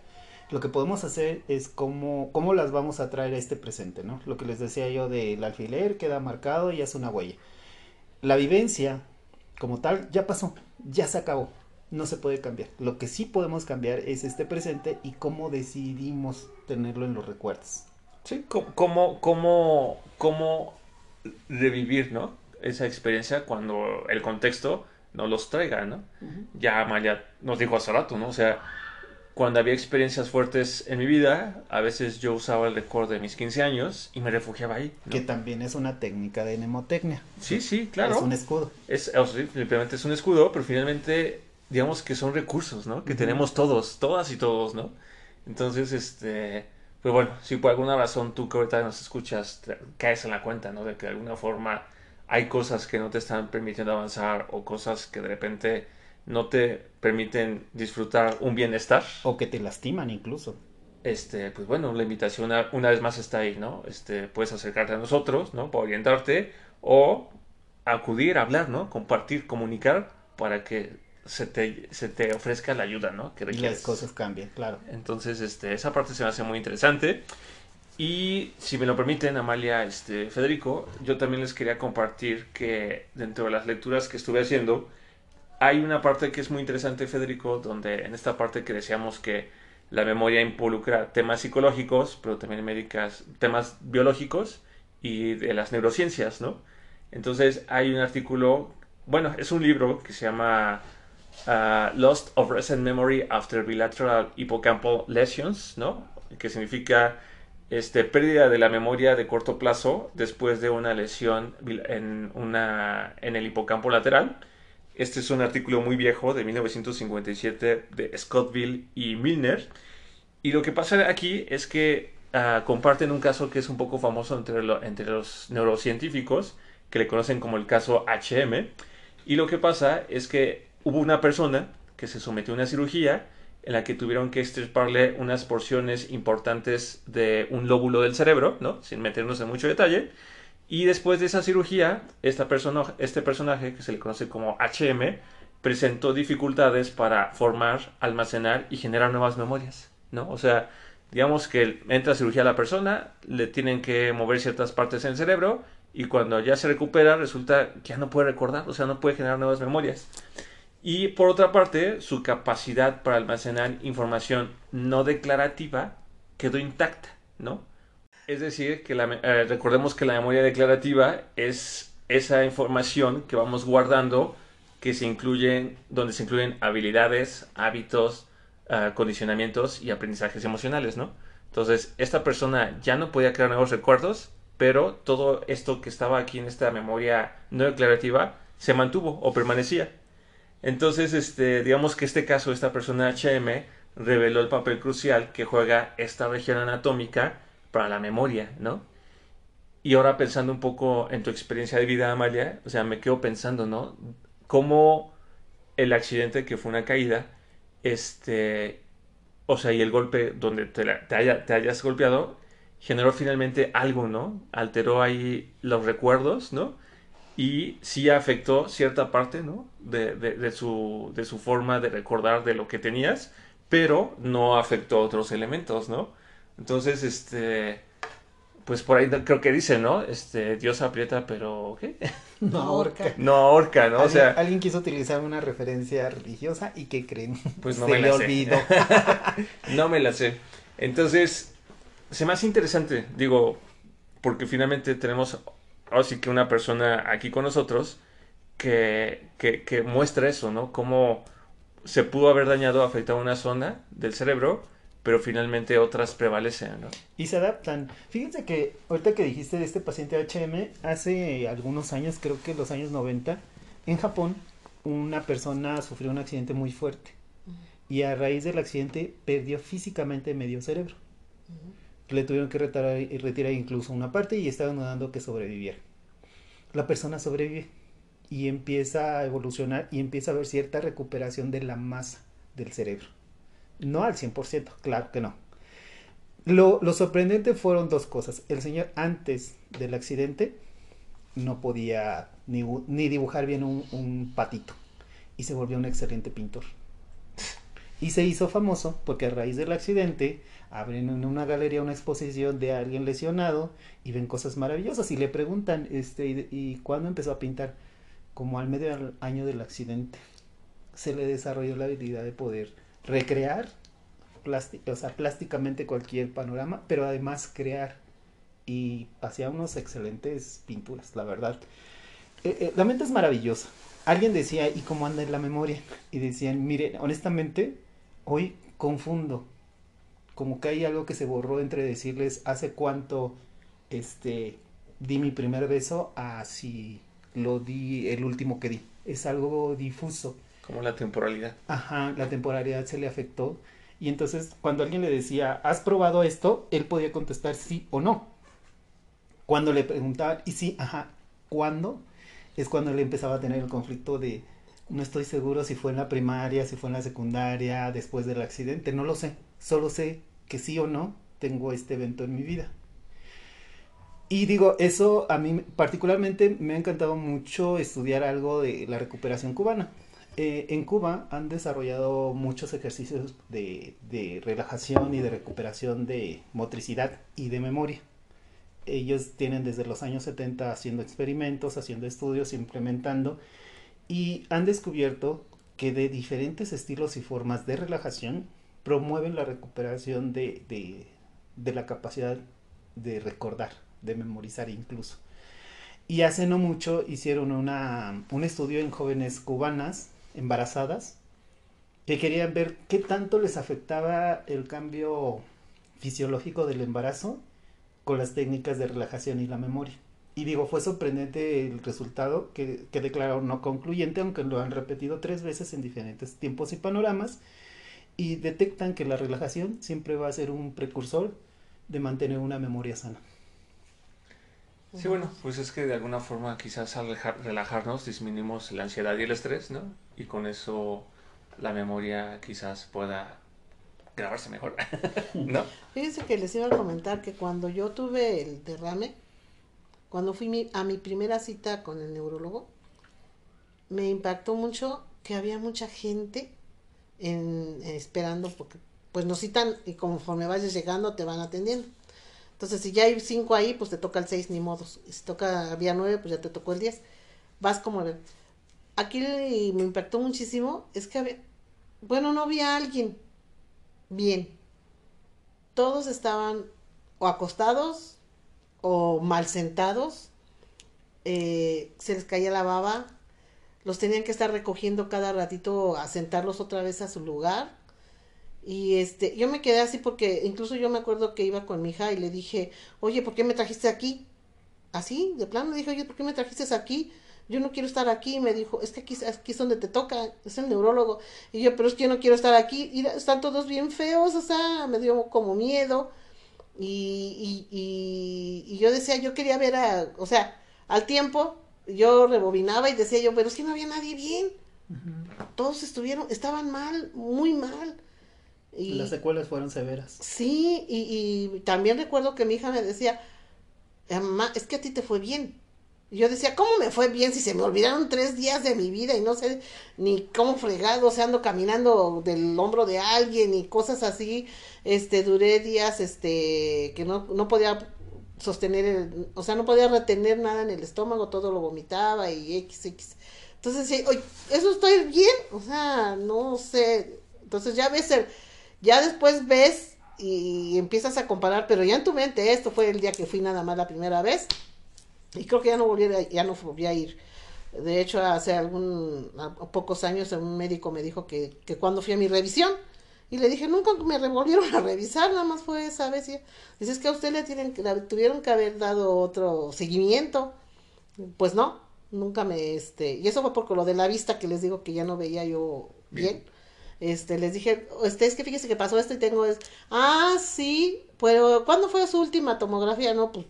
Lo que podemos hacer es cómo, cómo las vamos a traer a este presente, ¿no? Lo que les decía yo del alfiler queda marcado y hace una huella. La vivencia, como tal, ya pasó, ya se acabó, no se puede cambiar. Lo que sí podemos cambiar es este presente y cómo decidimos tenerlo en los recuerdos. Sí, cómo, cómo, cómo revivir, ¿no? Esa experiencia cuando el contexto no los traiga, ¿no? Ya Amalia nos dijo hace rato, ¿no? O sea, cuando había experiencias fuertes en mi vida, a veces yo usaba el recuerdo de mis 15 años y me refugiaba ahí, ¿no? Que también es una técnica de mnemotecnia. Sí, sí, claro. Es un escudo. Es, simplemente es un escudo, pero finalmente, digamos que son recursos, ¿no? Que tenemos todos, todas y todos, ¿no? Entonces, este, pues bueno, si por alguna razón tú que ahorita nos escuchas, te- caes en la cuenta, ¿no? De que de alguna forma hay cosas que no te están permitiendo avanzar o cosas que de repente no te permiten disfrutar un bienestar. O que te lastiman incluso. Este, pues bueno, la invitación una, vez más está ahí, ¿no? Este, puedes acercarte a nosotros, ¿no? Para orientarte o acudir hablar, ¿no? Compartir, comunicar para que se te, se te ofrezca la ayuda, ¿no? Que y las cosas cambien, claro. Entonces, este, esa parte se me hace muy interesante. Y si me lo permiten, Amalia, este, Federico, yo también les quería compartir que dentro de las lecturas que estuve haciendo, hay una parte que es muy interesante, Federico, donde en esta parte que decíamos que la memoria involucra temas psicológicos, pero también médicas, temas biológicos y de las neurociencias, ¿no? Entonces hay un artículo, bueno, es un libro que se llama uh, Lost of Recent Memory After Bilateral Hippocampal Lesions, ¿no? Que significa este, pérdida de la memoria de corto plazo después de una lesión en, una, en el hipocampo lateral. Este es un artículo muy viejo de 1957 de Scottville y Milner. Y lo que pasa aquí es que uh, comparten un caso que es un poco famoso entre, entre los neurocientíficos, que le conocen como el caso HM. Y lo que pasa es que hubo una persona que se sometió a una cirugía en la que tuvieron que extirparle unas porciones importantes de un lóbulo del cerebro, ¿no? Sin meternos en mucho detalle. Y después de esa cirugía, esta persona, este personaje, que se le conoce como HM, presentó dificultades para formar, almacenar y generar nuevas memorias, ¿no? O sea, digamos que entra a cirugía la persona, le tienen que mover ciertas partes en el cerebro y cuando ya se recupera resulta que ya no puede recordar, o sea, no puede generar nuevas memorias. Y por otra parte, su capacidad para almacenar información no declarativa quedó intacta, ¿no? Es decir, que la, eh, recordemos que la memoria declarativa es esa información que vamos guardando que se incluyen, donde se incluyen habilidades, hábitos, uh, condicionamientos y aprendizajes emocionales, ¿no? Entonces, esta persona ya no podía crear nuevos recuerdos, pero todo esto que estaba aquí en esta memoria no declarativa se mantuvo o permanecía. Entonces, este, digamos que este caso, esta persona HM, reveló el papel crucial que juega esta región anatómica para la memoria, ¿no? Y ahora pensando un poco en tu experiencia de vida, Amalia, o sea, me quedo pensando, ¿no? Cómo el accidente que fue una caída, este, o sea, y el golpe donde te, te hayas golpeado, generó finalmente algo, ¿no? Alteró ahí los recuerdos, ¿no? y sí afectó cierta parte, ¿no? De, de, su, de su forma de recordar de lo que tenías, pero no afectó otros elementos, ¿no? Entonces, este, pues por ahí creo que dice, ¿no? Este, Dios aprieta, pero ¿qué? <laughs> No ahorca. No ahorca, ¿no? o sea, alguien quiso utilizar una referencia religiosa y ¿qué creen? Pues no <laughs> me la olvidó. <laughs> no me la sé. Entonces, se me hace interesante, digo, porque finalmente tenemos así que una persona aquí con nosotros que, que, muestra eso, ¿no? Cómo se pudo haber dañado, afectado una zona del cerebro, pero finalmente otras prevalecen, ¿no? Y se adaptan. Fíjense que ahorita que dijiste de este paciente HM, hace algunos años, creo que los años 90, en Japón, una persona sufrió un accidente muy fuerte. Y a raíz del accidente perdió físicamente medio cerebro le tuvieron que retirar, retirar incluso una parte y estaban dando que sobreviviera. La persona sobrevive y empieza a evolucionar y empieza a ver cierta recuperación de la masa del cerebro. No al 100%, claro que no. Lo, sorprendente fueron dos cosas. El señor antes del accidente no podía ni, dibujar bien un, un patito y se volvió un excelente pintor. Y se hizo famoso porque a raíz del accidente abren en una galería una exposición de alguien lesionado y ven cosas maravillosas y le preguntan, este, ¿y, cuándo empezó a pintar? Como al medio año del accidente. Se le desarrolló la habilidad de poder recrear o sea, plásticamente cualquier panorama, pero además crear y hacía unos excelentes pinturas, la verdad. Eh, eh, la mente es maravillosa. Alguien decía, ¿y cómo anda en la memoria? Y decían, mire, honestamente, hoy confundo como que hay algo que se borró entre decirles hace cuánto este di mi primer beso a si lo di el último que di. Es algo difuso. Como la temporalidad. Ajá, la temporalidad se le afectó. Y entonces cuando alguien le decía, ¿has probado esto? Él podía contestar sí o no. Cuando le preguntaban, y sí, ajá, ¿cuándo? es cuando él empezaba a tener el conflicto de no estoy seguro si fue en la primaria, si fue en la secundaria, después del accidente, no lo sé, solo sé que sí o no tengo este evento en mi vida. Y digo, eso a mí particularmente me ha encantado mucho estudiar algo de la recuperación cubana. Eh, en Cuba han desarrollado muchos ejercicios de, relajación y de recuperación de motricidad y de memoria. Ellos tienen desde los años 70 haciendo experimentos, haciendo estudios, implementando y han descubierto que de diferentes estilos y formas de relajación promueven la recuperación de la capacidad de recordar, de memorizar incluso. Y hace no mucho hicieron una, un estudio en jóvenes cubanas embarazadas que querían ver qué tanto les afectaba el cambio fisiológico del embarazo con las técnicas de relajación y la memoria. Y digo, fue sorprendente el resultado que, que declararon no concluyente, aunque lo han repetido tres veces en diferentes tiempos y panoramas, y detectan que la relajación siempre va a ser un precursor de mantener una memoria sana. Sí, bueno, pues es que de alguna forma quizás al relajarnos disminuimos la ansiedad y el estrés, ¿no? Y con eso la memoria quizás pueda grabarse mejor, <laughs> ¿no? Fíjense que les iba a comentar que cuando yo tuve el derrame, cuando fui a mi primera cita con el neurólogo, me impactó mucho que había mucha gente en, esperando porque pues nos citan y conforme vayas llegando te van atendiendo. Entonces, si ya hay cinco ahí, pues te toca el seis, ni modos. Si toca, había nueve, pues ya te tocó el diez. Vas como. Aquí me impactó muchísimo, es que había, bueno, no había alguien bien. Todos estaban o acostados o mal sentados, eh, se les caía la baba, los tenían que estar recogiendo cada ratito a sentarlos otra vez a su lugar y este, yo me quedé así porque incluso yo me acuerdo que iba con mi hija y le dije, oye, ¿por qué me trajiste aquí? Así, de plano, le dije, oye, ¿por qué me trajiste aquí? Yo no quiero estar aquí. Y me dijo, es que aquí, aquí es donde te toca, es el neurólogo. Y yo, pero es que yo no quiero estar aquí. Y están todos bien feos, o sea, me dio como miedo. Y, y, y, y yo decía, yo quería ver a, o sea, al tiempo, yo rebobinaba y decía yo, pero es que no había nadie bien. Todos estuvieron, estaban mal, muy mal. Y, Las secuelas fueron severas. Sí, y, y también recuerdo que mi hija me decía, mamá, es que a ti te fue bien. Y yo decía, ¿cómo me fue bien si se me olvidaron tres días de mi vida y no sé ni cómo fregado, o sea, ando caminando del hombro de alguien y cosas así? Este, duré días, este, que no, no podía sostener, el, o sea, no podía retener nada en el estómago, todo lo vomitaba y x, x. Entonces, sí, oye, ¿eso estoy bien? O sea, no sé. Entonces ya ves el, ya después ves y empiezas a comparar, pero ya en tu mente, esto fue el día que fui nada más la primera vez, y creo que ya no volví a, ya no volví a ir. De hecho, hace algún, a pocos años un médico me dijo que, que cuando fui a mi revisión, y le dije, nunca me volvieron a revisar, nada más fue esa vez. Y dice, es que a usted le tienen, le tuvieron que haber dado otro seguimiento. Pues no, nunca me, este, y eso fue porque lo de la vista que les digo que ya no veía yo bien. bien este, les dije, este, es que fíjese que pasó esto y tengo es, ah, sí, pero ¿cuándo fue su última tomografía? No, pues,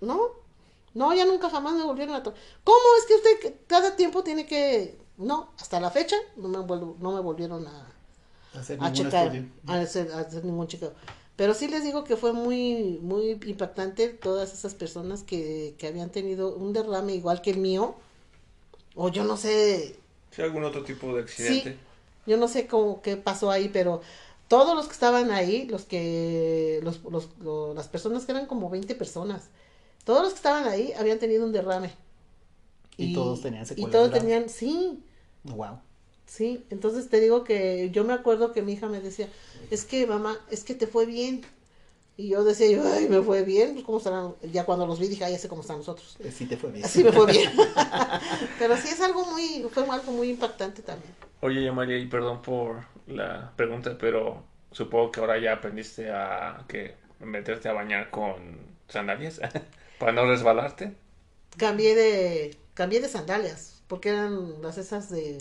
no, no, ya nunca jamás me volvieron a tomar. ¿Cómo es que usted cada tiempo tiene que, no, hasta la fecha no me, vuelvo, no me volvieron a, hacer a checar, a hacer, a hacer ningún chequeo. Pero sí les digo que fue muy, muy impactante todas esas personas que, que habían tenido un derrame igual que el mío, o yo no sé. Sí, algún otro tipo de accidente. Sí, yo no sé cómo qué pasó ahí, pero todos los que estaban ahí, los que los, los, los, las personas que eran como 20 personas, todos los que estaban ahí habían tenido un derrame. Y, y todos tenían secuelas. Y todos tenían, sí. Wow. Sí, entonces te digo que yo me acuerdo que mi hija me decía, es que mamá, es que te fue bien. Y yo decía, yo, ay, me fue bien, pues cómo estarán, ya cuando los vi dije, ay, ya sé cómo están nosotros. Sí te fue bien. Sí me fue <laughs> bien. <laughs> Pero sí es algo muy, fue algo muy impactante también. Oye, María, y perdón por la pregunta, pero supongo que ahora ya aprendiste a que meterte a bañar con sandalias <laughs> para no resbalarte. Cambié de, cambié de sandalias, porque eran las esas de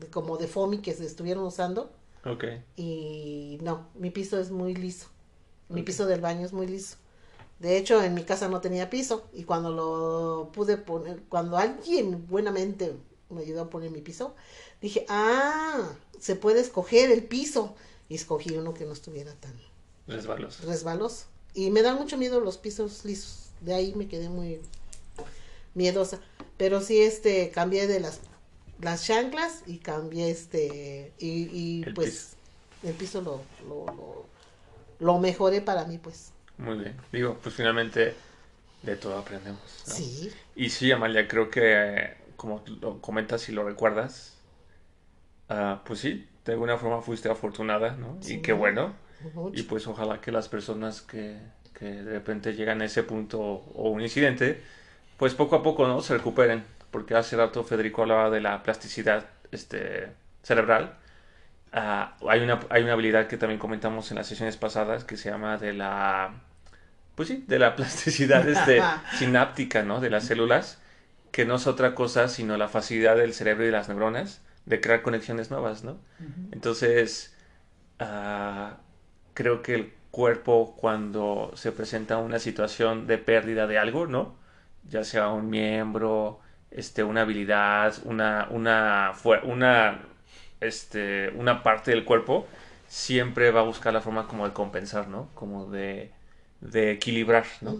de, como de foamy que se estuvieron usando. Ok. Y no, mi piso es muy liso. Mi okay. piso del baño es muy liso. De hecho, en mi casa no tenía piso y cuando lo pude poner, cuando alguien buenamente me ayudó a poner mi piso, dije, ah, se puede escoger el piso. Y escogí uno que no estuviera tan Resbaloso. resbaloso. Y me dan mucho miedo los pisos lisos. De ahí me quedé muy miedosa. Pero sí, este, cambié de las, las chanclas y cambié este, y, y El pues el piso lo, lo, lo, lo mejoré para mí, pues. Muy bien. Digo, pues finalmente de todo aprendemos. ¿no? Sí. Y sí, Amalia, creo que como lo comentas y lo recuerdas, ah, pues sí, de alguna forma fuiste afortunada, ¿no? Sí. Y qué bueno. mucho. Y pues ojalá que las personas que, que de repente llegan a ese punto o un incidente, pues poco a poco, ¿no? Se recuperen. Porque hace rato Federico hablaba de la plasticidad este, cerebral. Ah, hay una, hay una habilidad que también comentamos en las sesiones pasadas que se llama de la, pues sí, de la <laughs> plasticidad este, sináptica, ¿no? De las células, que no es otra cosa sino la facilidad del cerebro y de las neuronas de crear conexiones nuevas, ¿no? Entonces, ah, creo que el cuerpo cuando se presenta una situación de pérdida de algo, ¿no? Ya sea un miembro, este, una habilidad, una, una, una, este, una parte del cuerpo, siempre va a buscar la forma como de compensar, ¿no? Como de, de equilibrar, ¿no?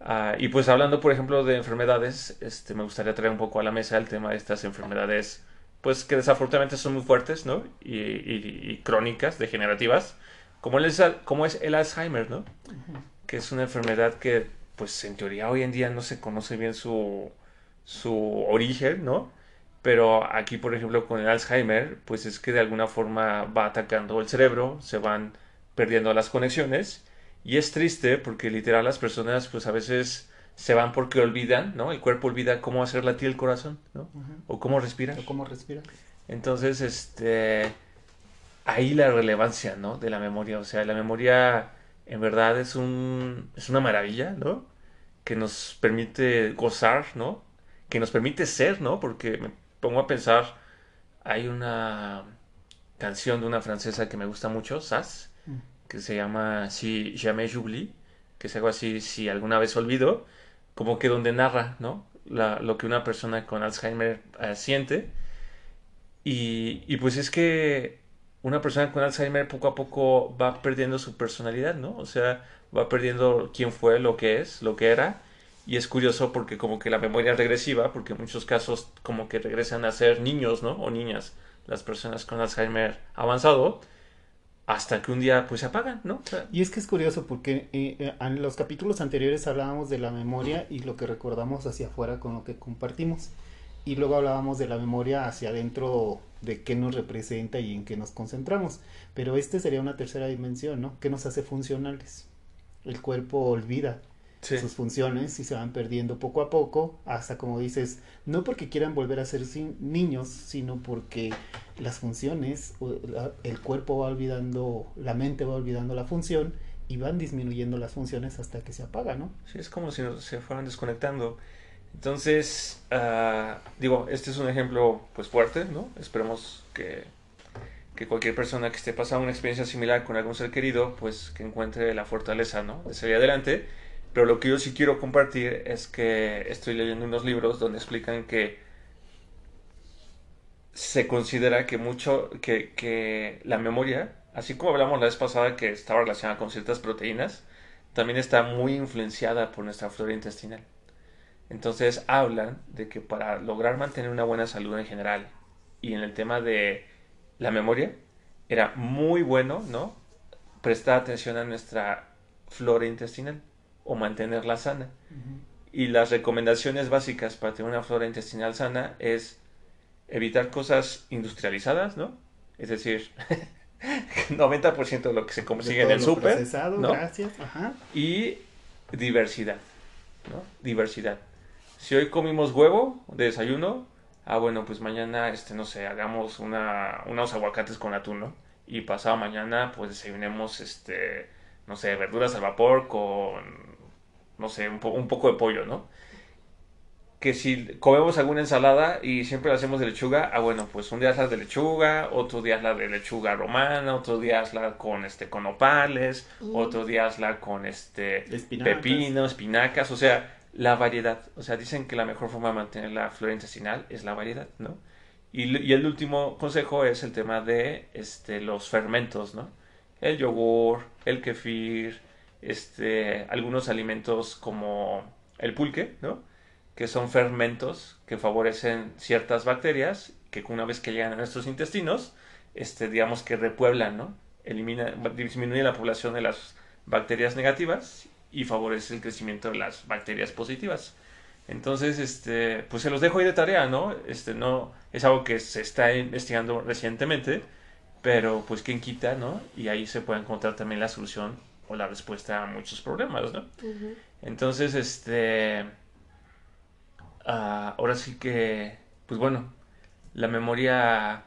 Ah, y pues hablando, por ejemplo, de enfermedades, este, me gustaría traer un poco a la mesa el tema de estas enfermedades, pues que desafortunadamente son muy fuertes, ¿no? Y, y- y crónicas, degenerativas, como el, Alza- como es el Alzheimer, ¿no? Que es una enfermedad que, pues en teoría hoy en día no se conoce bien su, su origen, ¿no? Pero aquí, por ejemplo, con el Alzheimer, pues es que de alguna forma va atacando el cerebro, se van perdiendo las conexiones y es triste porque literal las personas pues a veces se van porque olvidan, ¿no? El cuerpo olvida cómo hacer latir el corazón, ¿no? O cómo respirar. ¿O ¿Cómo respira? Entonces, este, ahí la relevancia, ¿no? De la memoria. O sea, la memoria en verdad es un, es una maravilla, ¿no? Que nos permite gozar, ¿no? Que nos permite ser, ¿no? Porque me pongo a pensar, hay una canción de una francesa que me gusta mucho, Sass, Mm. que se llama Si jamais j'oublie, que es algo así, si alguna vez olvido, como que donde narra, ¿no? La- lo que una persona con Alzheimer eh, siente. Y, y pues es que una persona con Alzheimer poco a poco va perdiendo su personalidad, ¿no? O sea, va perdiendo quién fue, lo que es, lo que era. Y es curioso porque como que la memoria es regresiva, porque en muchos casos como que regresan a ser niños, ¿no? O niñas, las personas con Alzheimer avanzado, hasta que un día pues se apagan, ¿no? Y es que es curioso porque eh, eh, en los capítulos anteriores hablábamos de la memoria y lo que recordamos hacia afuera con lo que compartimos. Y luego hablábamos de la memoria hacia adentro de qué nos representa y en qué nos concentramos. Pero este sería una tercera dimensión, ¿no? ¿Qué nos hace funcionales? El cuerpo olvida sí. sus funciones y se van perdiendo poco a poco, hasta como dices, no porque quieran volver a ser sin- niños, sino porque las funciones, el cuerpo va olvidando, la mente va olvidando la función y van disminuyendo las funciones hasta que se apaga, ¿no? Sí, es como si nos- se fueran desconectando. Entonces, ah, digo, este es un ejemplo pues fuerte, ¿no? Esperemos que, que cualquier persona que esté pasando una experiencia similar con algún ser querido, pues que encuentre la fortaleza, ¿no? De salir adelante. Pero lo que yo sí quiero compartir es que estoy leyendo unos libros donde explican que se considera que mucho, que, la memoria, así como hablamos la vez pasada que estaba relacionada con ciertas proteínas, también está muy influenciada por nuestra flora intestinal. Entonces hablan de que para lograr mantener una buena salud en general y en el tema de la memoria, era muy bueno, ¿no? Prestar atención a nuestra flora intestinal o mantenerla sana. Y las recomendaciones básicas para tener una flora intestinal sana es evitar cosas industrializadas, ¿no? Es decir, <laughs> 90% de lo que se consigue en el súper, ¿no? gracias, ajá. y diversidad, ¿no? Diversidad. Si hoy comimos huevo de desayuno, ah, bueno, pues mañana, este, no sé, hagamos una, unos aguacates con atún, ¿no? Y pasado mañana, pues desayunemos, este, no sé, verduras al vapor con, no sé, un, po- un poco de pollo, ¿no? que si comemos alguna ensalada y siempre la hacemos de lechuga, ah bueno, pues un día es la de lechuga, otro día es la de lechuga romana, otro día es la con este con opales, otro día es la con este Espinacas. pepino, espinacas, o sea, la variedad, o sea, dicen que la mejor forma de mantener la flora intestinal es la variedad, ¿no? Y el último consejo es el tema de este los fermentos, ¿no? El yogur, el kefir, este algunos alimentos como el pulque, ¿no? que son fermentos que favorecen ciertas bacterias que una vez que llegan a nuestros intestinos, este, digamos que repueblan, ¿no? Elimina, disminuye la población de las bacterias negativas y favorece el crecimiento de las bacterias positivas. Entonces, este, pues se los dejo ahí de tarea, ¿no? Este, no, es algo que se está investigando recientemente, pero pues quien quita, ¿no? Y ahí se puede encontrar también la solución o la respuesta a muchos problemas, ¿no? Entonces, este. ah, ahora sí que. Pues bueno, la memoria.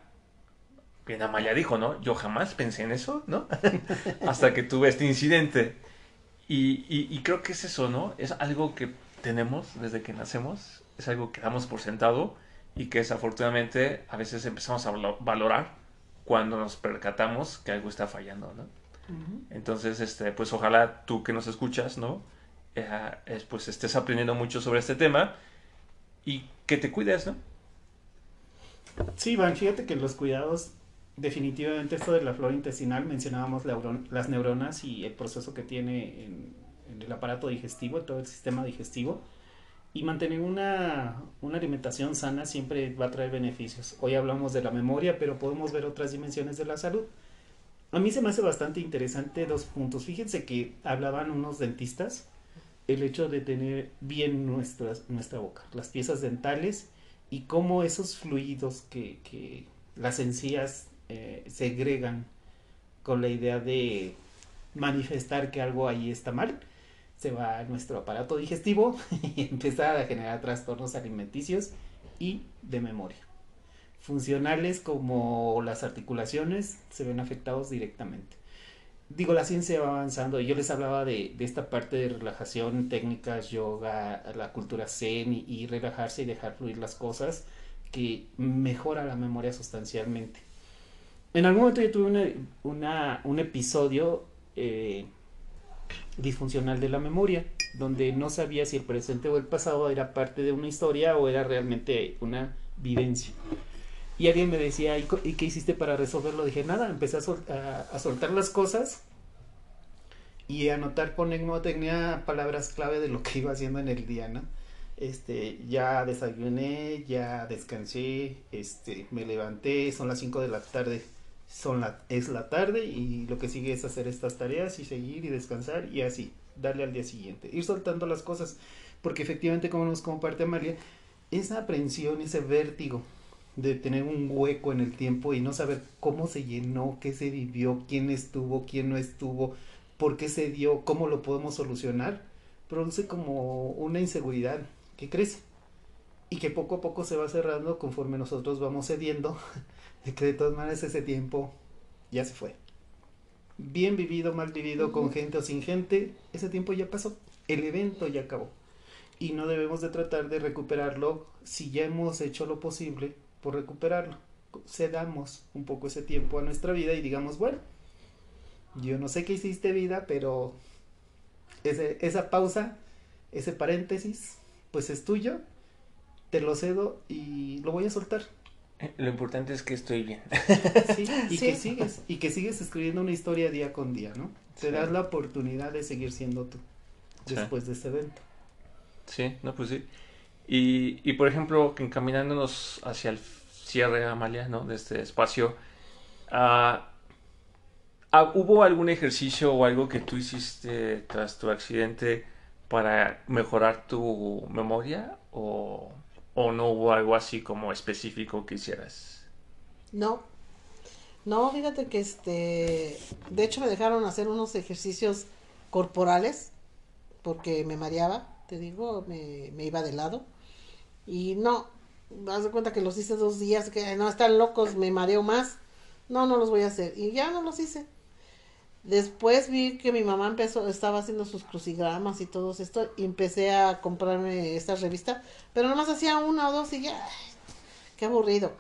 Bien, Amaya dijo, ¿no? Yo jamás pensé en eso, ¿no? <laughs> Hasta que tuve este incidente. Y, y- y creo que es eso, ¿no? Es algo que tenemos desde que nacemos, es algo que damos por sentado y que desafortunadamente a veces empezamos a valo- valorar cuando nos percatamos que algo está fallando, ¿no? Entonces, este, pues ojalá tú que nos escuchas, ¿no? Eh, es, pues estés aprendiendo mucho sobre este tema y que te cuides, ¿no? Sí, Iván, fíjate que los cuidados, definitivamente esto de la flora intestinal, mencionábamos la las neuronas y el proceso que tiene en, en el aparato digestivo, todo el sistema digestivo. Y mantener una, una alimentación sana siempre va a traer beneficios. Hoy hablamos de la memoria, pero podemos ver otras dimensiones de la salud. A mí se me hace bastante interesante dos puntos. Fíjense que hablaban unos dentistas el hecho de tener bien nuestra boca, las piezas dentales y cómo esos fluidos que, que las encías eh, segregan con la idea de manifestar que algo ahí está mal, se va a nuestro aparato digestivo <laughs> y empieza a generar trastornos alimenticios y de memoria. Funcionales como las articulaciones se ven afectados directamente. Digo, la ciencia va avanzando y yo les hablaba de, de esta parte de relajación, técnicas, yoga, la cultura zen y, y relajarse y dejar fluir las cosas que mejora la memoria sustancialmente. En algún momento yo tuve una, una- un episodio eh, disfuncional de la memoria, donde no sabía si el presente o el pasado era parte de una historia o era realmente una vivencia. Y alguien me decía, ¿y, qué hiciste para resolverlo? Dije, nada, empecé a, sol- a- a soltar las cosas y anotar por mnemotecnia palabras clave de lo que iba haciendo en el día, ¿no? Este, ya desayuné, ya descansé, este, me levanté, son las 5 de la tarde, son la, es la tarde y lo que sigue es hacer estas tareas y seguir y descansar y así, darle al día siguiente, ir soltando las cosas, porque efectivamente como nos comparte Amalia, esa aprensión, ese vértigo de tener un hueco en el tiempo y no saber cómo se llenó, qué se vivió, quién estuvo, quién no estuvo, por qué se dio, cómo lo podemos solucionar, produce como una inseguridad que crece y que poco a poco se va cerrando conforme nosotros vamos cediendo <laughs> de que de todas maneras ese tiempo ya se fue. Bien vivido, mal vivido, con gente o sin gente, ese tiempo ya pasó, el evento ya acabó. Y no debemos de tratar de recuperarlo si ya hemos hecho lo posible por recuperarlo. Cedamos un poco ese tiempo a nuestra vida y digamos, bueno, yo no sé qué hiciste vida, pero ese- esa pausa, ese paréntesis, pues es tuyo, te lo cedo y lo voy a soltar. Eh, Lo importante es que estoy bien. Sí, y <laughs> Sí. que sigues, y que sigues escribiendo una historia día con día, ¿no? Te Sí. das la oportunidad de seguir siendo tú después de ese evento. Sí, no, pues sí. Y, por ejemplo, encaminándonos hacia el cierre, Amalia, ¿no? De este espacio, ah, ¿hubo algún ejercicio o algo que tú hiciste tras tu accidente para mejorar tu memoria? ¿O, o no hubo algo así como específico que hicieras? No. No, fíjate que este, de hecho me dejaron hacer unos ejercicios corporales porque me mareaba, te digo, me, me iba de lado. Y no, haz de cuenta que los hice dos días, que no están locos, me mareo más. No, no los voy a hacer. Y ya no los hice. Después vi que mi mamá empezó, estaba haciendo sus crucigramas y todo esto, y empecé a comprarme esta revista, pero nomás hacía una o dos y ya, qué aburrido.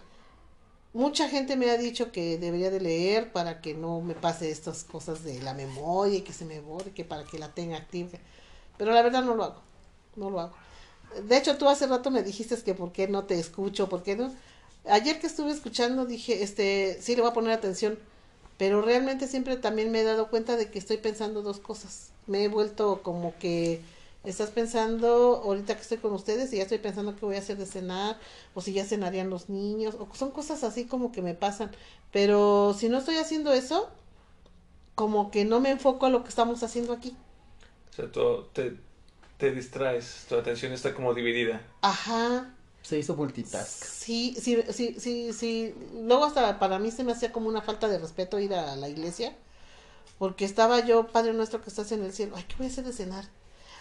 Mucha gente me ha dicho que debería de leer para que no me pase estas cosas de la memoria y que se me borre, que para que la tenga activa. Pero la verdad no lo hago, no lo hago. De hecho, tú hace rato me dijiste que por qué no te escucho, por qué no. Ayer que estuve escuchando dije, este, sí le voy a poner atención, pero realmente siempre también me he dado cuenta de que estoy pensando dos cosas. Me he vuelto como que estás pensando ahorita que estoy con ustedes y ya estoy pensando qué voy a hacer de cenar o si ya cenarían los niños o son cosas así como que me pasan pero si no estoy haciendo eso como que no me enfoco a lo que estamos haciendo aquí O sea, tú te, te distraes, tu atención está como dividida. ajá Se hizo multitask. sí sí sí sí sí luego hasta para mí se me hacía como una falta de respeto ir a la iglesia porque estaba yo Padre nuestro que estás en el cielo ay qué voy a hacer de cenar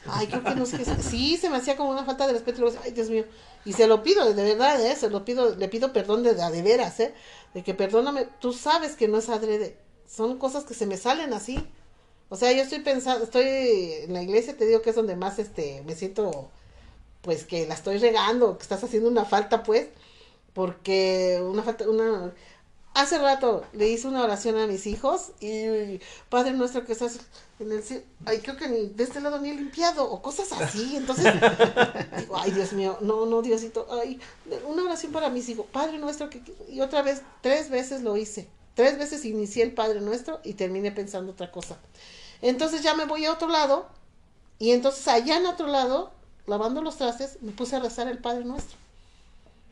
Ay, creo que no sé qué. Sí, se me hacía como una falta de respeto. y luego, Ay, Dios mío. Y se lo pido, de verdad, ¿eh? Se lo pido, le pido perdón de, de veras, ¿eh? De que perdóname. Tú sabes que no es adrede. Son cosas que se me salen así. O sea, yo estoy pensando, estoy en la iglesia, te digo que es donde más, este, me siento, pues, que la estoy regando, que estás haciendo una falta, pues. Porque una falta, una... Hace rato le hice una oración a mis hijos y Padre nuestro que estás en el cielo, ay, creo que ni de este lado ni he limpiado o cosas así. Entonces, <laughs> digo, ay, Dios mío, no, no, Diosito, ay, una oración para mis hijos, Padre nuestro, que, y otra vez, tres veces lo hice. Tres veces inicié el Padre nuestro y terminé pensando otra cosa. Entonces ya me voy a otro lado y entonces allá en otro lado, lavando los trastes, me puse a rezar el Padre nuestro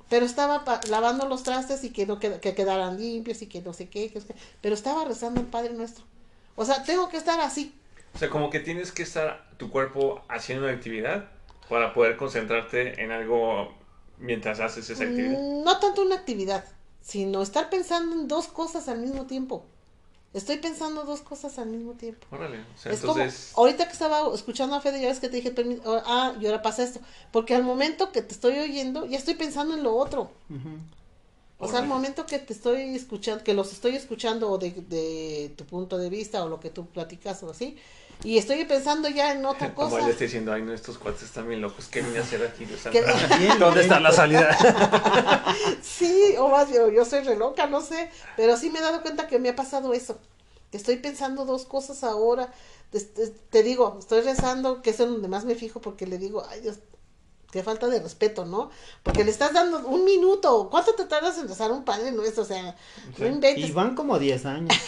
pero estaba lavando los trastes y que que quedaran limpios y que no sé qué, que- pero estaba rezando el Padre Nuestro. O sea, tengo que estar así. O sea, como que tienes que estar tu cuerpo haciendo una actividad para poder concentrarte en algo mientras haces esa actividad. Mm, No tanto una actividad, sino estar pensando en dos cosas al mismo tiempo. Estoy pensando dos cosas al mismo tiempo. Órale, o sea, es entonces... como, ahorita que estaba escuchando a Fede, ya ves que te dije, ah, y ahora pasa esto. Porque al momento que te estoy oyendo, ya estoy pensando en lo otro. O sea, al momento que te estoy escuchando, que los estoy escuchando o de, de tu punto de vista o lo que tú platicas o así, y estoy pensando ya en otra <laughs> Como cosa. él está diciendo, ay, no, estos cuates están bien locos, ¿qué vine a hacer aquí? <laughs> ¿Dónde bien. está la salida? <laughs> Sí, o más yo, yo soy re loca, no sé, pero sí me he dado cuenta que me ha pasado eso. Estoy pensando dos cosas ahora. Te, te- te digo, estoy rezando, que es en donde más me fijo, porque le digo, ay Dios, qué falta de respeto, ¿no? Porque le estás dando un minuto. ¿Cuánto te tardas en rezar un padre nuestro? O sea, no inventes. Y van como 10 años. <laughs>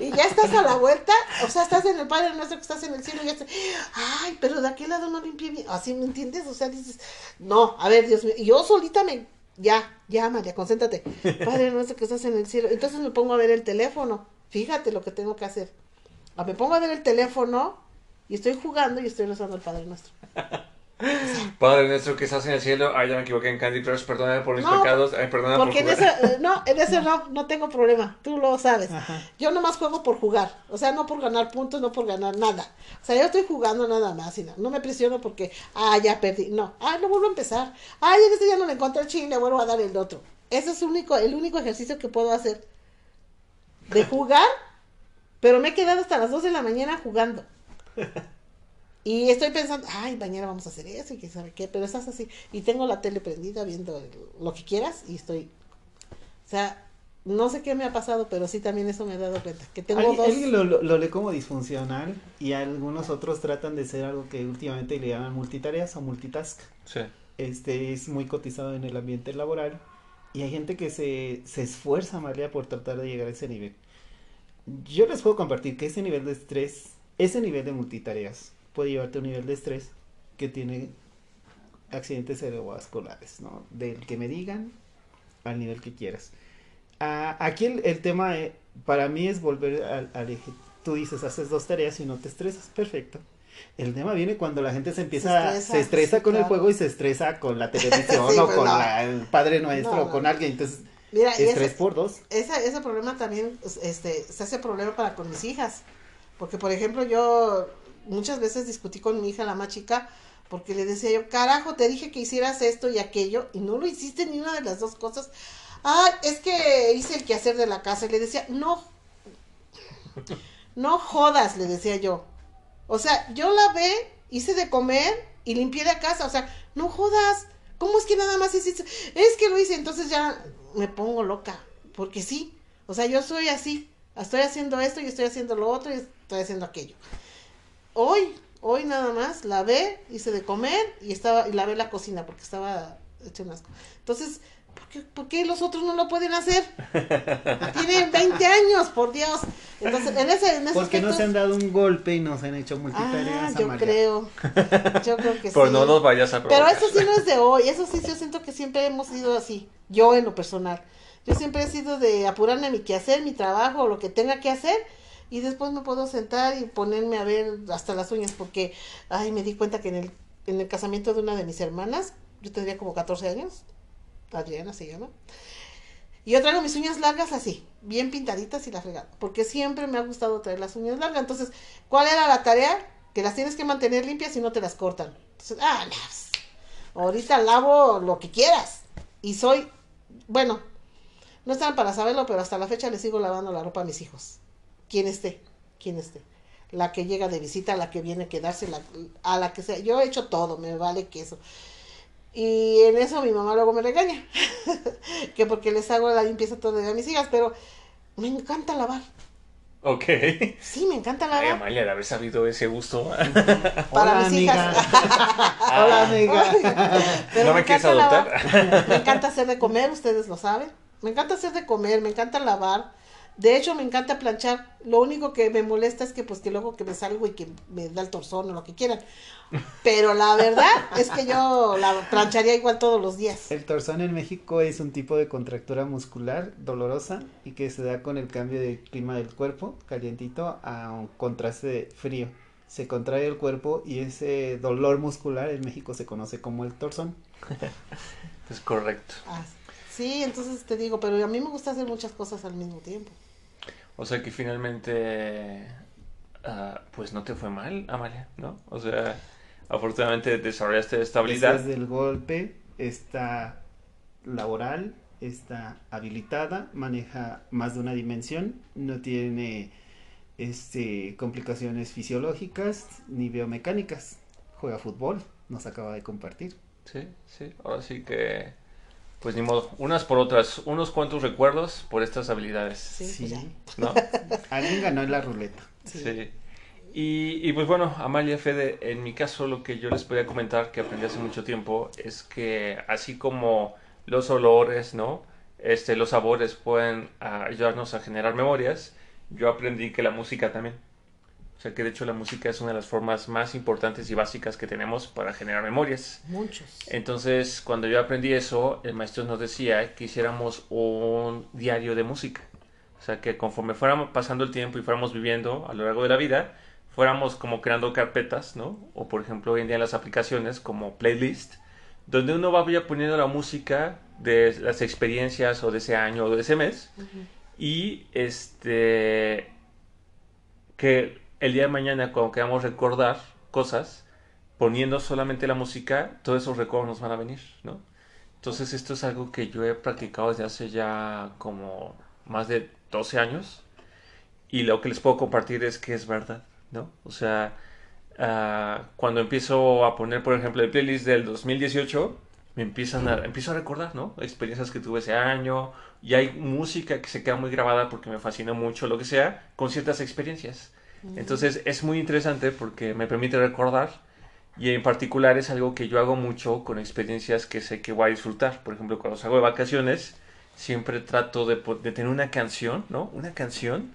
Y ya estás a la vuelta, o sea, estás en el Padre Nuestro que estás en el cielo y ya estás, ay, pero de aquel lado no limpié bien, así me entiendes, o sea, dices, no, a ver, Dios mío, y yo solita me, ya, ya, María, concéntrate, Padre Nuestro que estás en el cielo, entonces me pongo a ver el teléfono, fíjate lo que tengo que hacer, Ah, me pongo a ver el teléfono y estoy jugando y estoy rezando al Padre Nuestro. Padre nuestro que estás en el cielo, ay, ya me equivoqué en Candy Crush, perdóname por mis No, pecados, ay, perdóname por Porque en jugar. ese, eh, no, en ese no, no tengo problema, tú lo sabes. Ajá. Yo nomás juego por jugar, o sea, no por ganar puntos, no por ganar nada. O sea, yo estoy jugando nada más y no, no me presiono porque, ah, ya perdí, no, ah, no vuelvo a empezar. Ah, ya este ya no le encontré el chile, le vuelvo a dar el otro. Ese es único, el único ejercicio que puedo hacer. De jugar, pero me he quedado hasta las 2 de la mañana jugando. <laughs> Y estoy pensando, ay, mañana vamos a hacer eso y quién sabe qué, pero estás así. Y tengo la tele prendida viendo lo que quieras y estoy. O sea, no sé qué me ha pasado, pero sí también eso me he dado cuenta. Que tengo Alguien, dos. alguien lo, lo- lo lee como disfuncional y algunos otros tratan de ser algo que últimamente le llaman multitareas o multitask. Sí. Este es muy cotizado en el ambiente laboral y hay gente que se, se esfuerza, María, por tratar de llegar a ese nivel. Yo les puedo compartir que ese nivel de estrés, ese nivel de multitareas, puede llevarte a un nivel de estrés que tiene accidentes cerebrovasculares, ¿no? Del que me digan al nivel que quieras. Ah, aquí el, el tema eh, para mí es volver al, al eje. Tú dices, haces dos tareas y no te estresas, perfecto. El tema viene cuando la gente se empieza, se estresa, estresa, sí, con el claro. juego y se estresa con la <laughs> televisión Sí, o pues con no. la- el Padre Nuestro No, o con no. alguien. Entonces, Mira, por dos. esa- ese problema también este, se hace problema para con mis hijas. Porque, por ejemplo, yo muchas veces discutí con mi hija, la más chica, porque le decía yo, carajo, te dije que hicieras esto y aquello, y no lo hiciste ni una de las dos cosas. Ah, es que hice el quehacer de la casa. Y le decía, no, No jodas, le decía yo. O sea, yo la ve, hice de comer y limpié la casa. O sea, no jodas. ¿Cómo es que nada más hiciste? Es que lo hice, entonces ya me pongo loca. Porque sí. O sea, yo soy así. Estoy haciendo esto y estoy haciendo lo otro y estoy haciendo aquello. Hoy, hoy nada más, la ve, hice de comer y estaba, y lavé la cocina porque estaba hecho un asco. Entonces, ¿por qué, por qué los otros no lo pueden hacer? <laughs> Tienen 20 años, por Dios. Entonces, en ese, en ese Porque no se han dado un golpe y no se han hecho Ah, multitareas. yo Amalia. creo. Yo creo que <laughs> Pero sí. no nos vayas a Pero provocar. eso sí no es de hoy, eso sí yo siento que siempre hemos sido así, yo en lo personal. Yo siempre he sido de apurarme mi quehacer, mi trabajo, lo que tenga que hacer, y después me puedo sentar y ponerme a ver hasta las uñas, porque, ay, me di cuenta que en el, en el casamiento de una de mis hermanas, yo tendría como 14 años, Adriana se llama, y yo traigo mis uñas largas así, bien pintaditas y la fregada, porque siempre me ha gustado traer las uñas largas. Entonces, ¿cuál era la tarea? Que las tienes que mantener limpias y no te las cortan. Entonces, ah, no, pues, ahorita lavo lo que quieras. Y soy, bueno, no están para saberlo, pero hasta la fecha le sigo lavando la ropa a mis hijos. Quien esté, quien esté. La que llega de visita, la que viene a quedarse, la- a la que sea. Yo he hecho todo, me vale queso. Y en eso mi mamá luego me regaña. <laughs> que porque les hago la limpieza todo a mis hijas, pero me encanta lavar. Ok. Sí, me encanta Ay, lavar. Amalia, de haber sabido ese gusto. <laughs> Para Hola, mis hijas. Hola, amiga. <laughs> Pero ¿No me quieres encanta lavar. adoptar? Me encanta hacer de comer, ustedes lo saben. Me encanta hacer de comer, me encanta lavar. De hecho, me encanta planchar. Lo único que me molesta es que pues que luego que me salgo y que me da el torzón o lo que quieran. Pero la verdad es que yo la plancharía igual todos los días. El torzón en México es un tipo de contractura muscular dolorosa y que se da con el cambio de clima del cuerpo, calientito, a un contraste de frío. Se contrae el cuerpo y ese dolor muscular en México se conoce como el torzón. <laughs> Es correcto. Ah, sí, entonces te digo, pero a mí me gusta hacer muchas cosas al mismo tiempo. O sea que finalmente, ah, pues no te fue mal, Amalia, ¿no? O sea, afortunadamente desarrollaste estabilidad. Después del golpe está laboral, está habilitada, maneja más de una dimensión, no tiene este complicaciones fisiológicas ni biomecánicas. Juega fútbol, nos acaba de compartir. Sí, sí. Ahora sí que, pues ni modo, unas por otras, unos cuantos recuerdos por estas habilidades, Sí, Sí. pues. ¿no? <laughs> Alguien ganó en la ruleta. Sí. Sí. Y, y pues bueno, Amalia Fede, en mi caso lo que yo les podía comentar que aprendí hace mucho tiempo es que así como los olores, ¿no? Este, los sabores pueden ayudarnos a generar memorias, yo aprendí que la música también. O sea que de hecho la música es una de las formas más importantes y básicas que tenemos para generar memorias. Muchos. Entonces, cuando yo aprendí eso, el maestro nos decía que hiciéramos un diario de música. O sea, que conforme fuéramos pasando el tiempo y fuéramos viviendo a lo largo de la vida, fuéramos como creando carpetas, ¿no? O por ejemplo, hoy en día en las aplicaciones como playlist, donde uno vaya poniendo la música de las experiencias o de ese año o de ese mes y este que el día de mañana cuando queramos recordar cosas poniendo solamente la música todos esos recuerdos nos van a venir no entonces esto es algo que yo he practicado desde hace ya como más de 12 años y lo que les puedo compartir es que es verdad no o sea ah, cuando empiezo a poner por ejemplo el playlist del 2018 me empiezan empiezo a recordar, ¿no? Experiencias que tuve ese año y hay música que se queda muy grabada porque me fascina mucho, lo que sea, con ciertas experiencias. Entonces es muy interesante porque me permite recordar y en particular es algo que yo hago mucho con experiencias que sé que voy a disfrutar. Por ejemplo, cuando salgo de vacaciones, siempre trato de, de tener una canción, ¿no? Una canción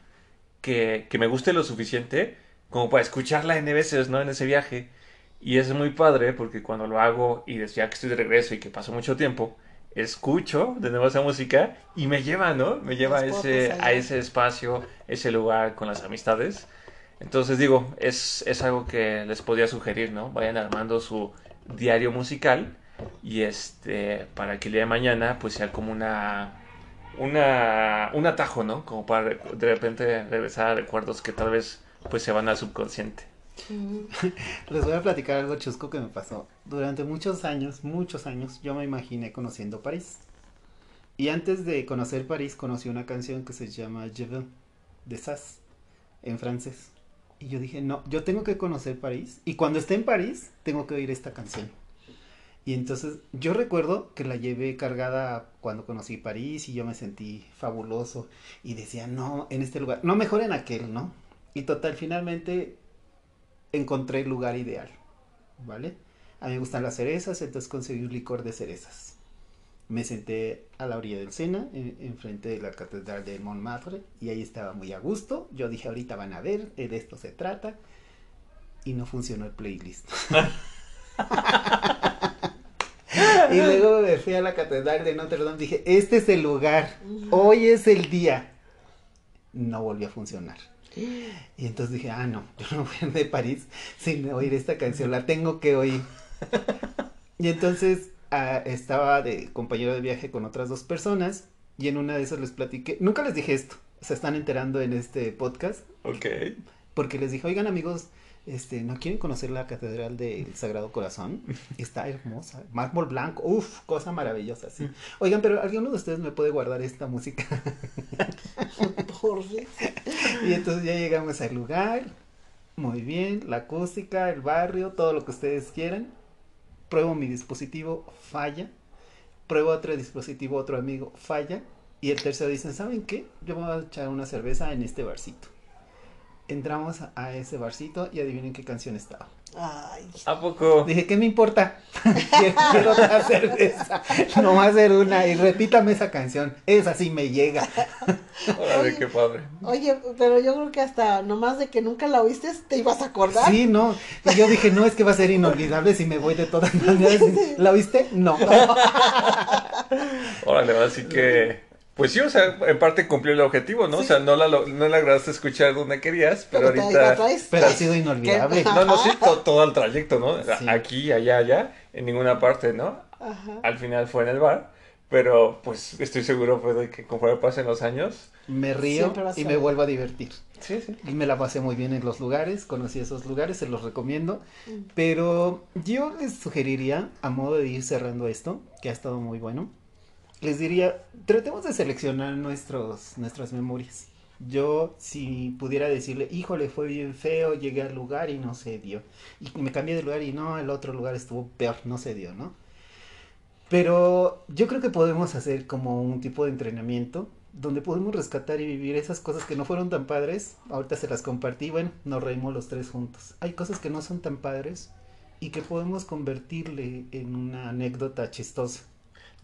que, que me guste lo suficiente como para escucharla en veces, ¿no? En ese viaje. Y es muy padre porque cuando lo hago y desde ya que estoy de regreso y que pasó mucho tiempo, escucho de nuevo esa música y me lleva, ¿no? Me lleva a ese, a ese espacio, ese lugar con las amistades. Entonces digo, es, es algo que les podría sugerir, ¿no? Vayan armando su diario musical y este, para que el día de mañana pues sea como una, una, un atajo, ¿no? Como para de repente regresar a recuerdos que tal vez pues se van al subconsciente. <laughs> Les voy a platicar algo chusco que me pasó. Durante muchos años, muchos años, yo me imaginé conociendo París. Y antes de conocer París, conocí una canción que se llama Je veux, de Sass. en francés. Y yo dije, no, yo tengo que conocer París. Y cuando esté en París, tengo que oír esta canción. Y entonces yo recuerdo que la llevé cargada cuando conocí París y yo me sentí fabuloso. Y decía, no, en este lugar, no mejor en aquel, ¿no? Y total, finalmente encontré el lugar ideal, ¿vale? A mí me gustan las cerezas, entonces conseguí un licor de cerezas. Me senté a la orilla del Sena, enfrente de la catedral de Montmartre, y ahí estaba muy a gusto. Yo dije, ahorita van a ver, de esto se trata. Y no funcionó el playlist. <laughs> y luego me fui a la catedral de Notre Dame, dije, este es el lugar, hoy es el día. No volvió a funcionar. Y entonces dije, ah, no, yo no voy a ir de París sin oír esta canción, la tengo que oír. <laughs> Y entonces ah, estaba de compañero de viaje con otras dos personas y en una de esas les platiqué, nunca les dije esto, se están enterando en este podcast. Ok. Porque les dije, oigan amigos, este, ¿no quieren conocer la Catedral del Sagrado Corazón? Está hermosa. Mármol blanco, uff, cosa maravillosa, sí. Oigan, pero ¿alguno de ustedes me puede guardar esta música? <laughs> y entonces ya llegamos al lugar. Muy bien, la acústica, el barrio, todo lo que ustedes quieran. Pruebo mi dispositivo, falla. Pruebo otro dispositivo, otro amigo, falla. Y el tercero dice, ¿saben qué? Yo me voy a echar una cerveza en este barcito entramos a ese barcito y adivinen qué canción estaba. Ay. ¿A poco? Dije, ¿qué me importa? <laughs> quiero, otra cerveza. No va a ser una. Y repítame esa canción. Esa sí me llega. <laughs> Órale, qué padre. Oye, pero yo creo que hasta nomás de que nunca la oíste, te ibas a acordar. Sí, no. Y yo dije, no, es que va a ser inolvidable si me voy de todas <laughs> maneras. ¿La oíste? No. Órale, así que pues sí, o sea, en parte cumplió el objetivo, ¿no? O sea, no la, no la lograste escuchar donde querías, pero, ahorita... Pero ha sido inolvidable. No, no, sí, todo, el trayecto, ¿no? Aquí, allá, allá, en ninguna parte, ¿no? Ajá. Al final fue en el bar, pero pues estoy seguro pues, de que conforme pasen los años... Me río y me vuelvo a divertir. Sí, sí. Y me la pasé muy bien en los lugares, conocí esos lugares, se los recomiendo. Mm. Pero yo les sugeriría, a modo de ir cerrando esto, que ha estado muy bueno, les diría, tratemos de seleccionar nuestros, nuestras memorias. Yo, si pudiera decirle, híjole, fue bien feo, llegué al lugar y no se dio. Y me cambié de lugar y no, el otro lugar estuvo peor, no se dio, ¿no? Pero yo creo que podemos hacer como un tipo de entrenamiento donde podemos rescatar y vivir esas cosas que no fueron tan padres. Ahorita se las compartí, bueno, nos reímos los tres juntos. Hay cosas que no son tan padres y que podemos convertirle en una anécdota chistosa.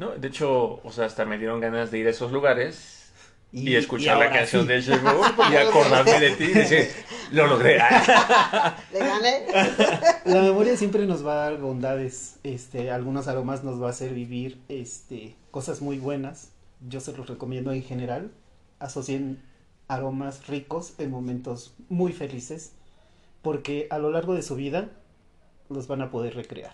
No, de hecho, o sea, hasta me dieron ganas de ir a esos lugares y, escuchar la canción de Jebo y <laughs> acordarme de ti y decir, lo logré. <laughs> Le gané. La memoria siempre nos va a dar bondades, este, algunos aromas nos va a hacer vivir, este, cosas muy buenas. Yo se los recomiendo en general. Asocien aromas ricos en momentos muy felices, porque a lo largo de su vida los van a poder recrear.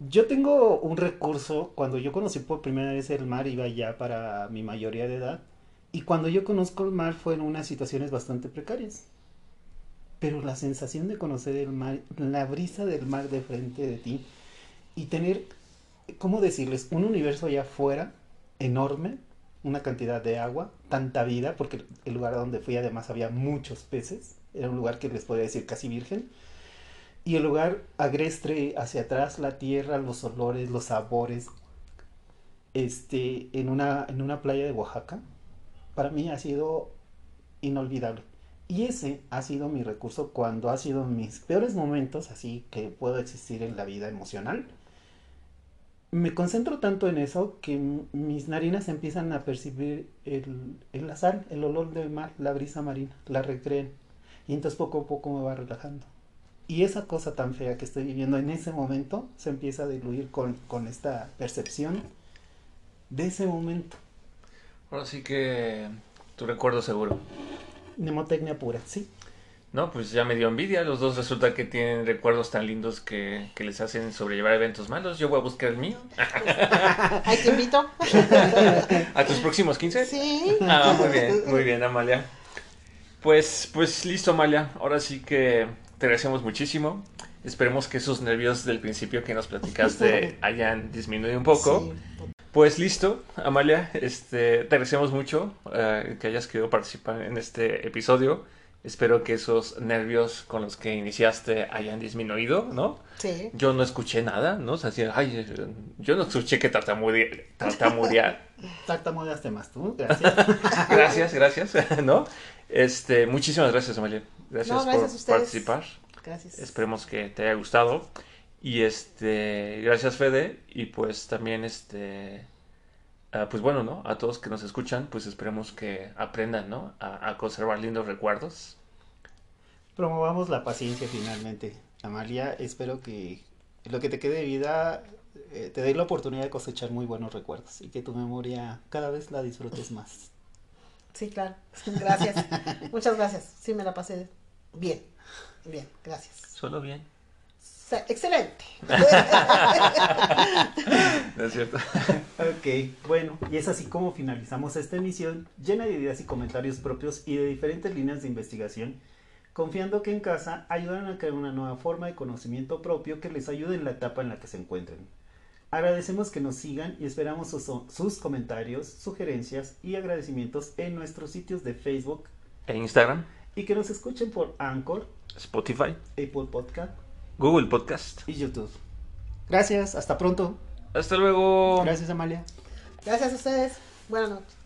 Yo tengo un recurso, cuando yo conocí por primera vez el mar, iba ya para mi mayoría de edad, y cuando yo conozco el mar fue en unas situaciones bastante precarias. Pero la sensación de conocer el mar, la brisa del mar de frente de ti, y tener, ¿cómo decirles? Un universo allá afuera, enorme, una cantidad de agua, tanta vida, porque el lugar donde fui además había muchos peces, era un lugar que les podría decir casi virgen, y el lugar agreste hacia atrás, la tierra, los olores, los sabores, este, en una, en una playa de Oaxaca, para mí ha sido inolvidable. Y ese ha sido mi recurso cuando ha sido mis peores momentos, así que puedo existir en la vida emocional. Me concentro tanto en eso que mis narinas empiezan a percibir el, el sal, el olor del mar, la brisa marina, la recreen. Y entonces poco a poco me va relajando. Y esa cosa tan fea que estoy viviendo en ese momento se empieza a diluir con, esta percepción de ese momento. Ahora sí que tu recuerdo seguro. Mnemotecnia pura, sí. No, pues ya me dio envidia. Los dos resulta que tienen recuerdos tan lindos que, les hacen sobrellevar eventos malos. Yo voy a buscar el mío. <laughs> Ahí te invito. <laughs> ¿A tus próximos 15? Sí. Ah, muy bien, muy bien, Amalia. Pues, pues listo, Amalia. Ahora sí que te agradecemos muchísimo. Esperemos que esos nervios del principio que nos platicaste <laughs> hayan disminuido un poco. Pues listo, Amalia, este, te agradecemos mucho eh, que hayas querido participar en este episodio Espero que esos nervios con los que iniciaste hayan disminuido, ¿no? Sí. Yo no escuché nada, ¿no? O sea, ay, yo no escuché que tartamudear. tartamudear. <laughs> Tartamudeaste más tú, gracias. <laughs> gracias, gracias, ¿no? Este, muchísimas gracias, Amalia. Gracias, No, gracias a por participar. Gracias. Esperemos que te haya gustado. Y este, gracias Fede. Y pues también este, ah, pues bueno, ¿no? A todos que nos escuchan, pues esperemos que aprendan, ¿no? A, a conservar lindos recuerdos. Promovamos la paciencia finalmente. Amalia, espero que lo que te quede de vida eh, te dé la oportunidad de cosechar muy buenos recuerdos y que tu memoria cada vez la disfrutes más. Sí, claro. Gracias. <laughs> Muchas gracias. Sí, me la pasé bien. Bien, gracias. Solo bien. Se- Excelente. <laughs> <laughs> ¿No es cierto? Ok, bueno, y es así como finalizamos esta emisión llena de ideas y comentarios propios y de diferentes líneas de investigación, confiando que en casa ayudarán a crear una nueva forma de conocimiento propio que les ayude en la etapa en la que se encuentren. Agradecemos que nos sigan y esperamos sus, sus comentarios, sugerencias y agradecimientos en nuestros sitios de Facebook En Instagram, y que nos escuchen por Anchor, Spotify, Apple Podcast Google Podcast. y YouTube. Gracias, hasta pronto. Hasta luego. Gracias Amalia. Gracias a ustedes. Buenas noches.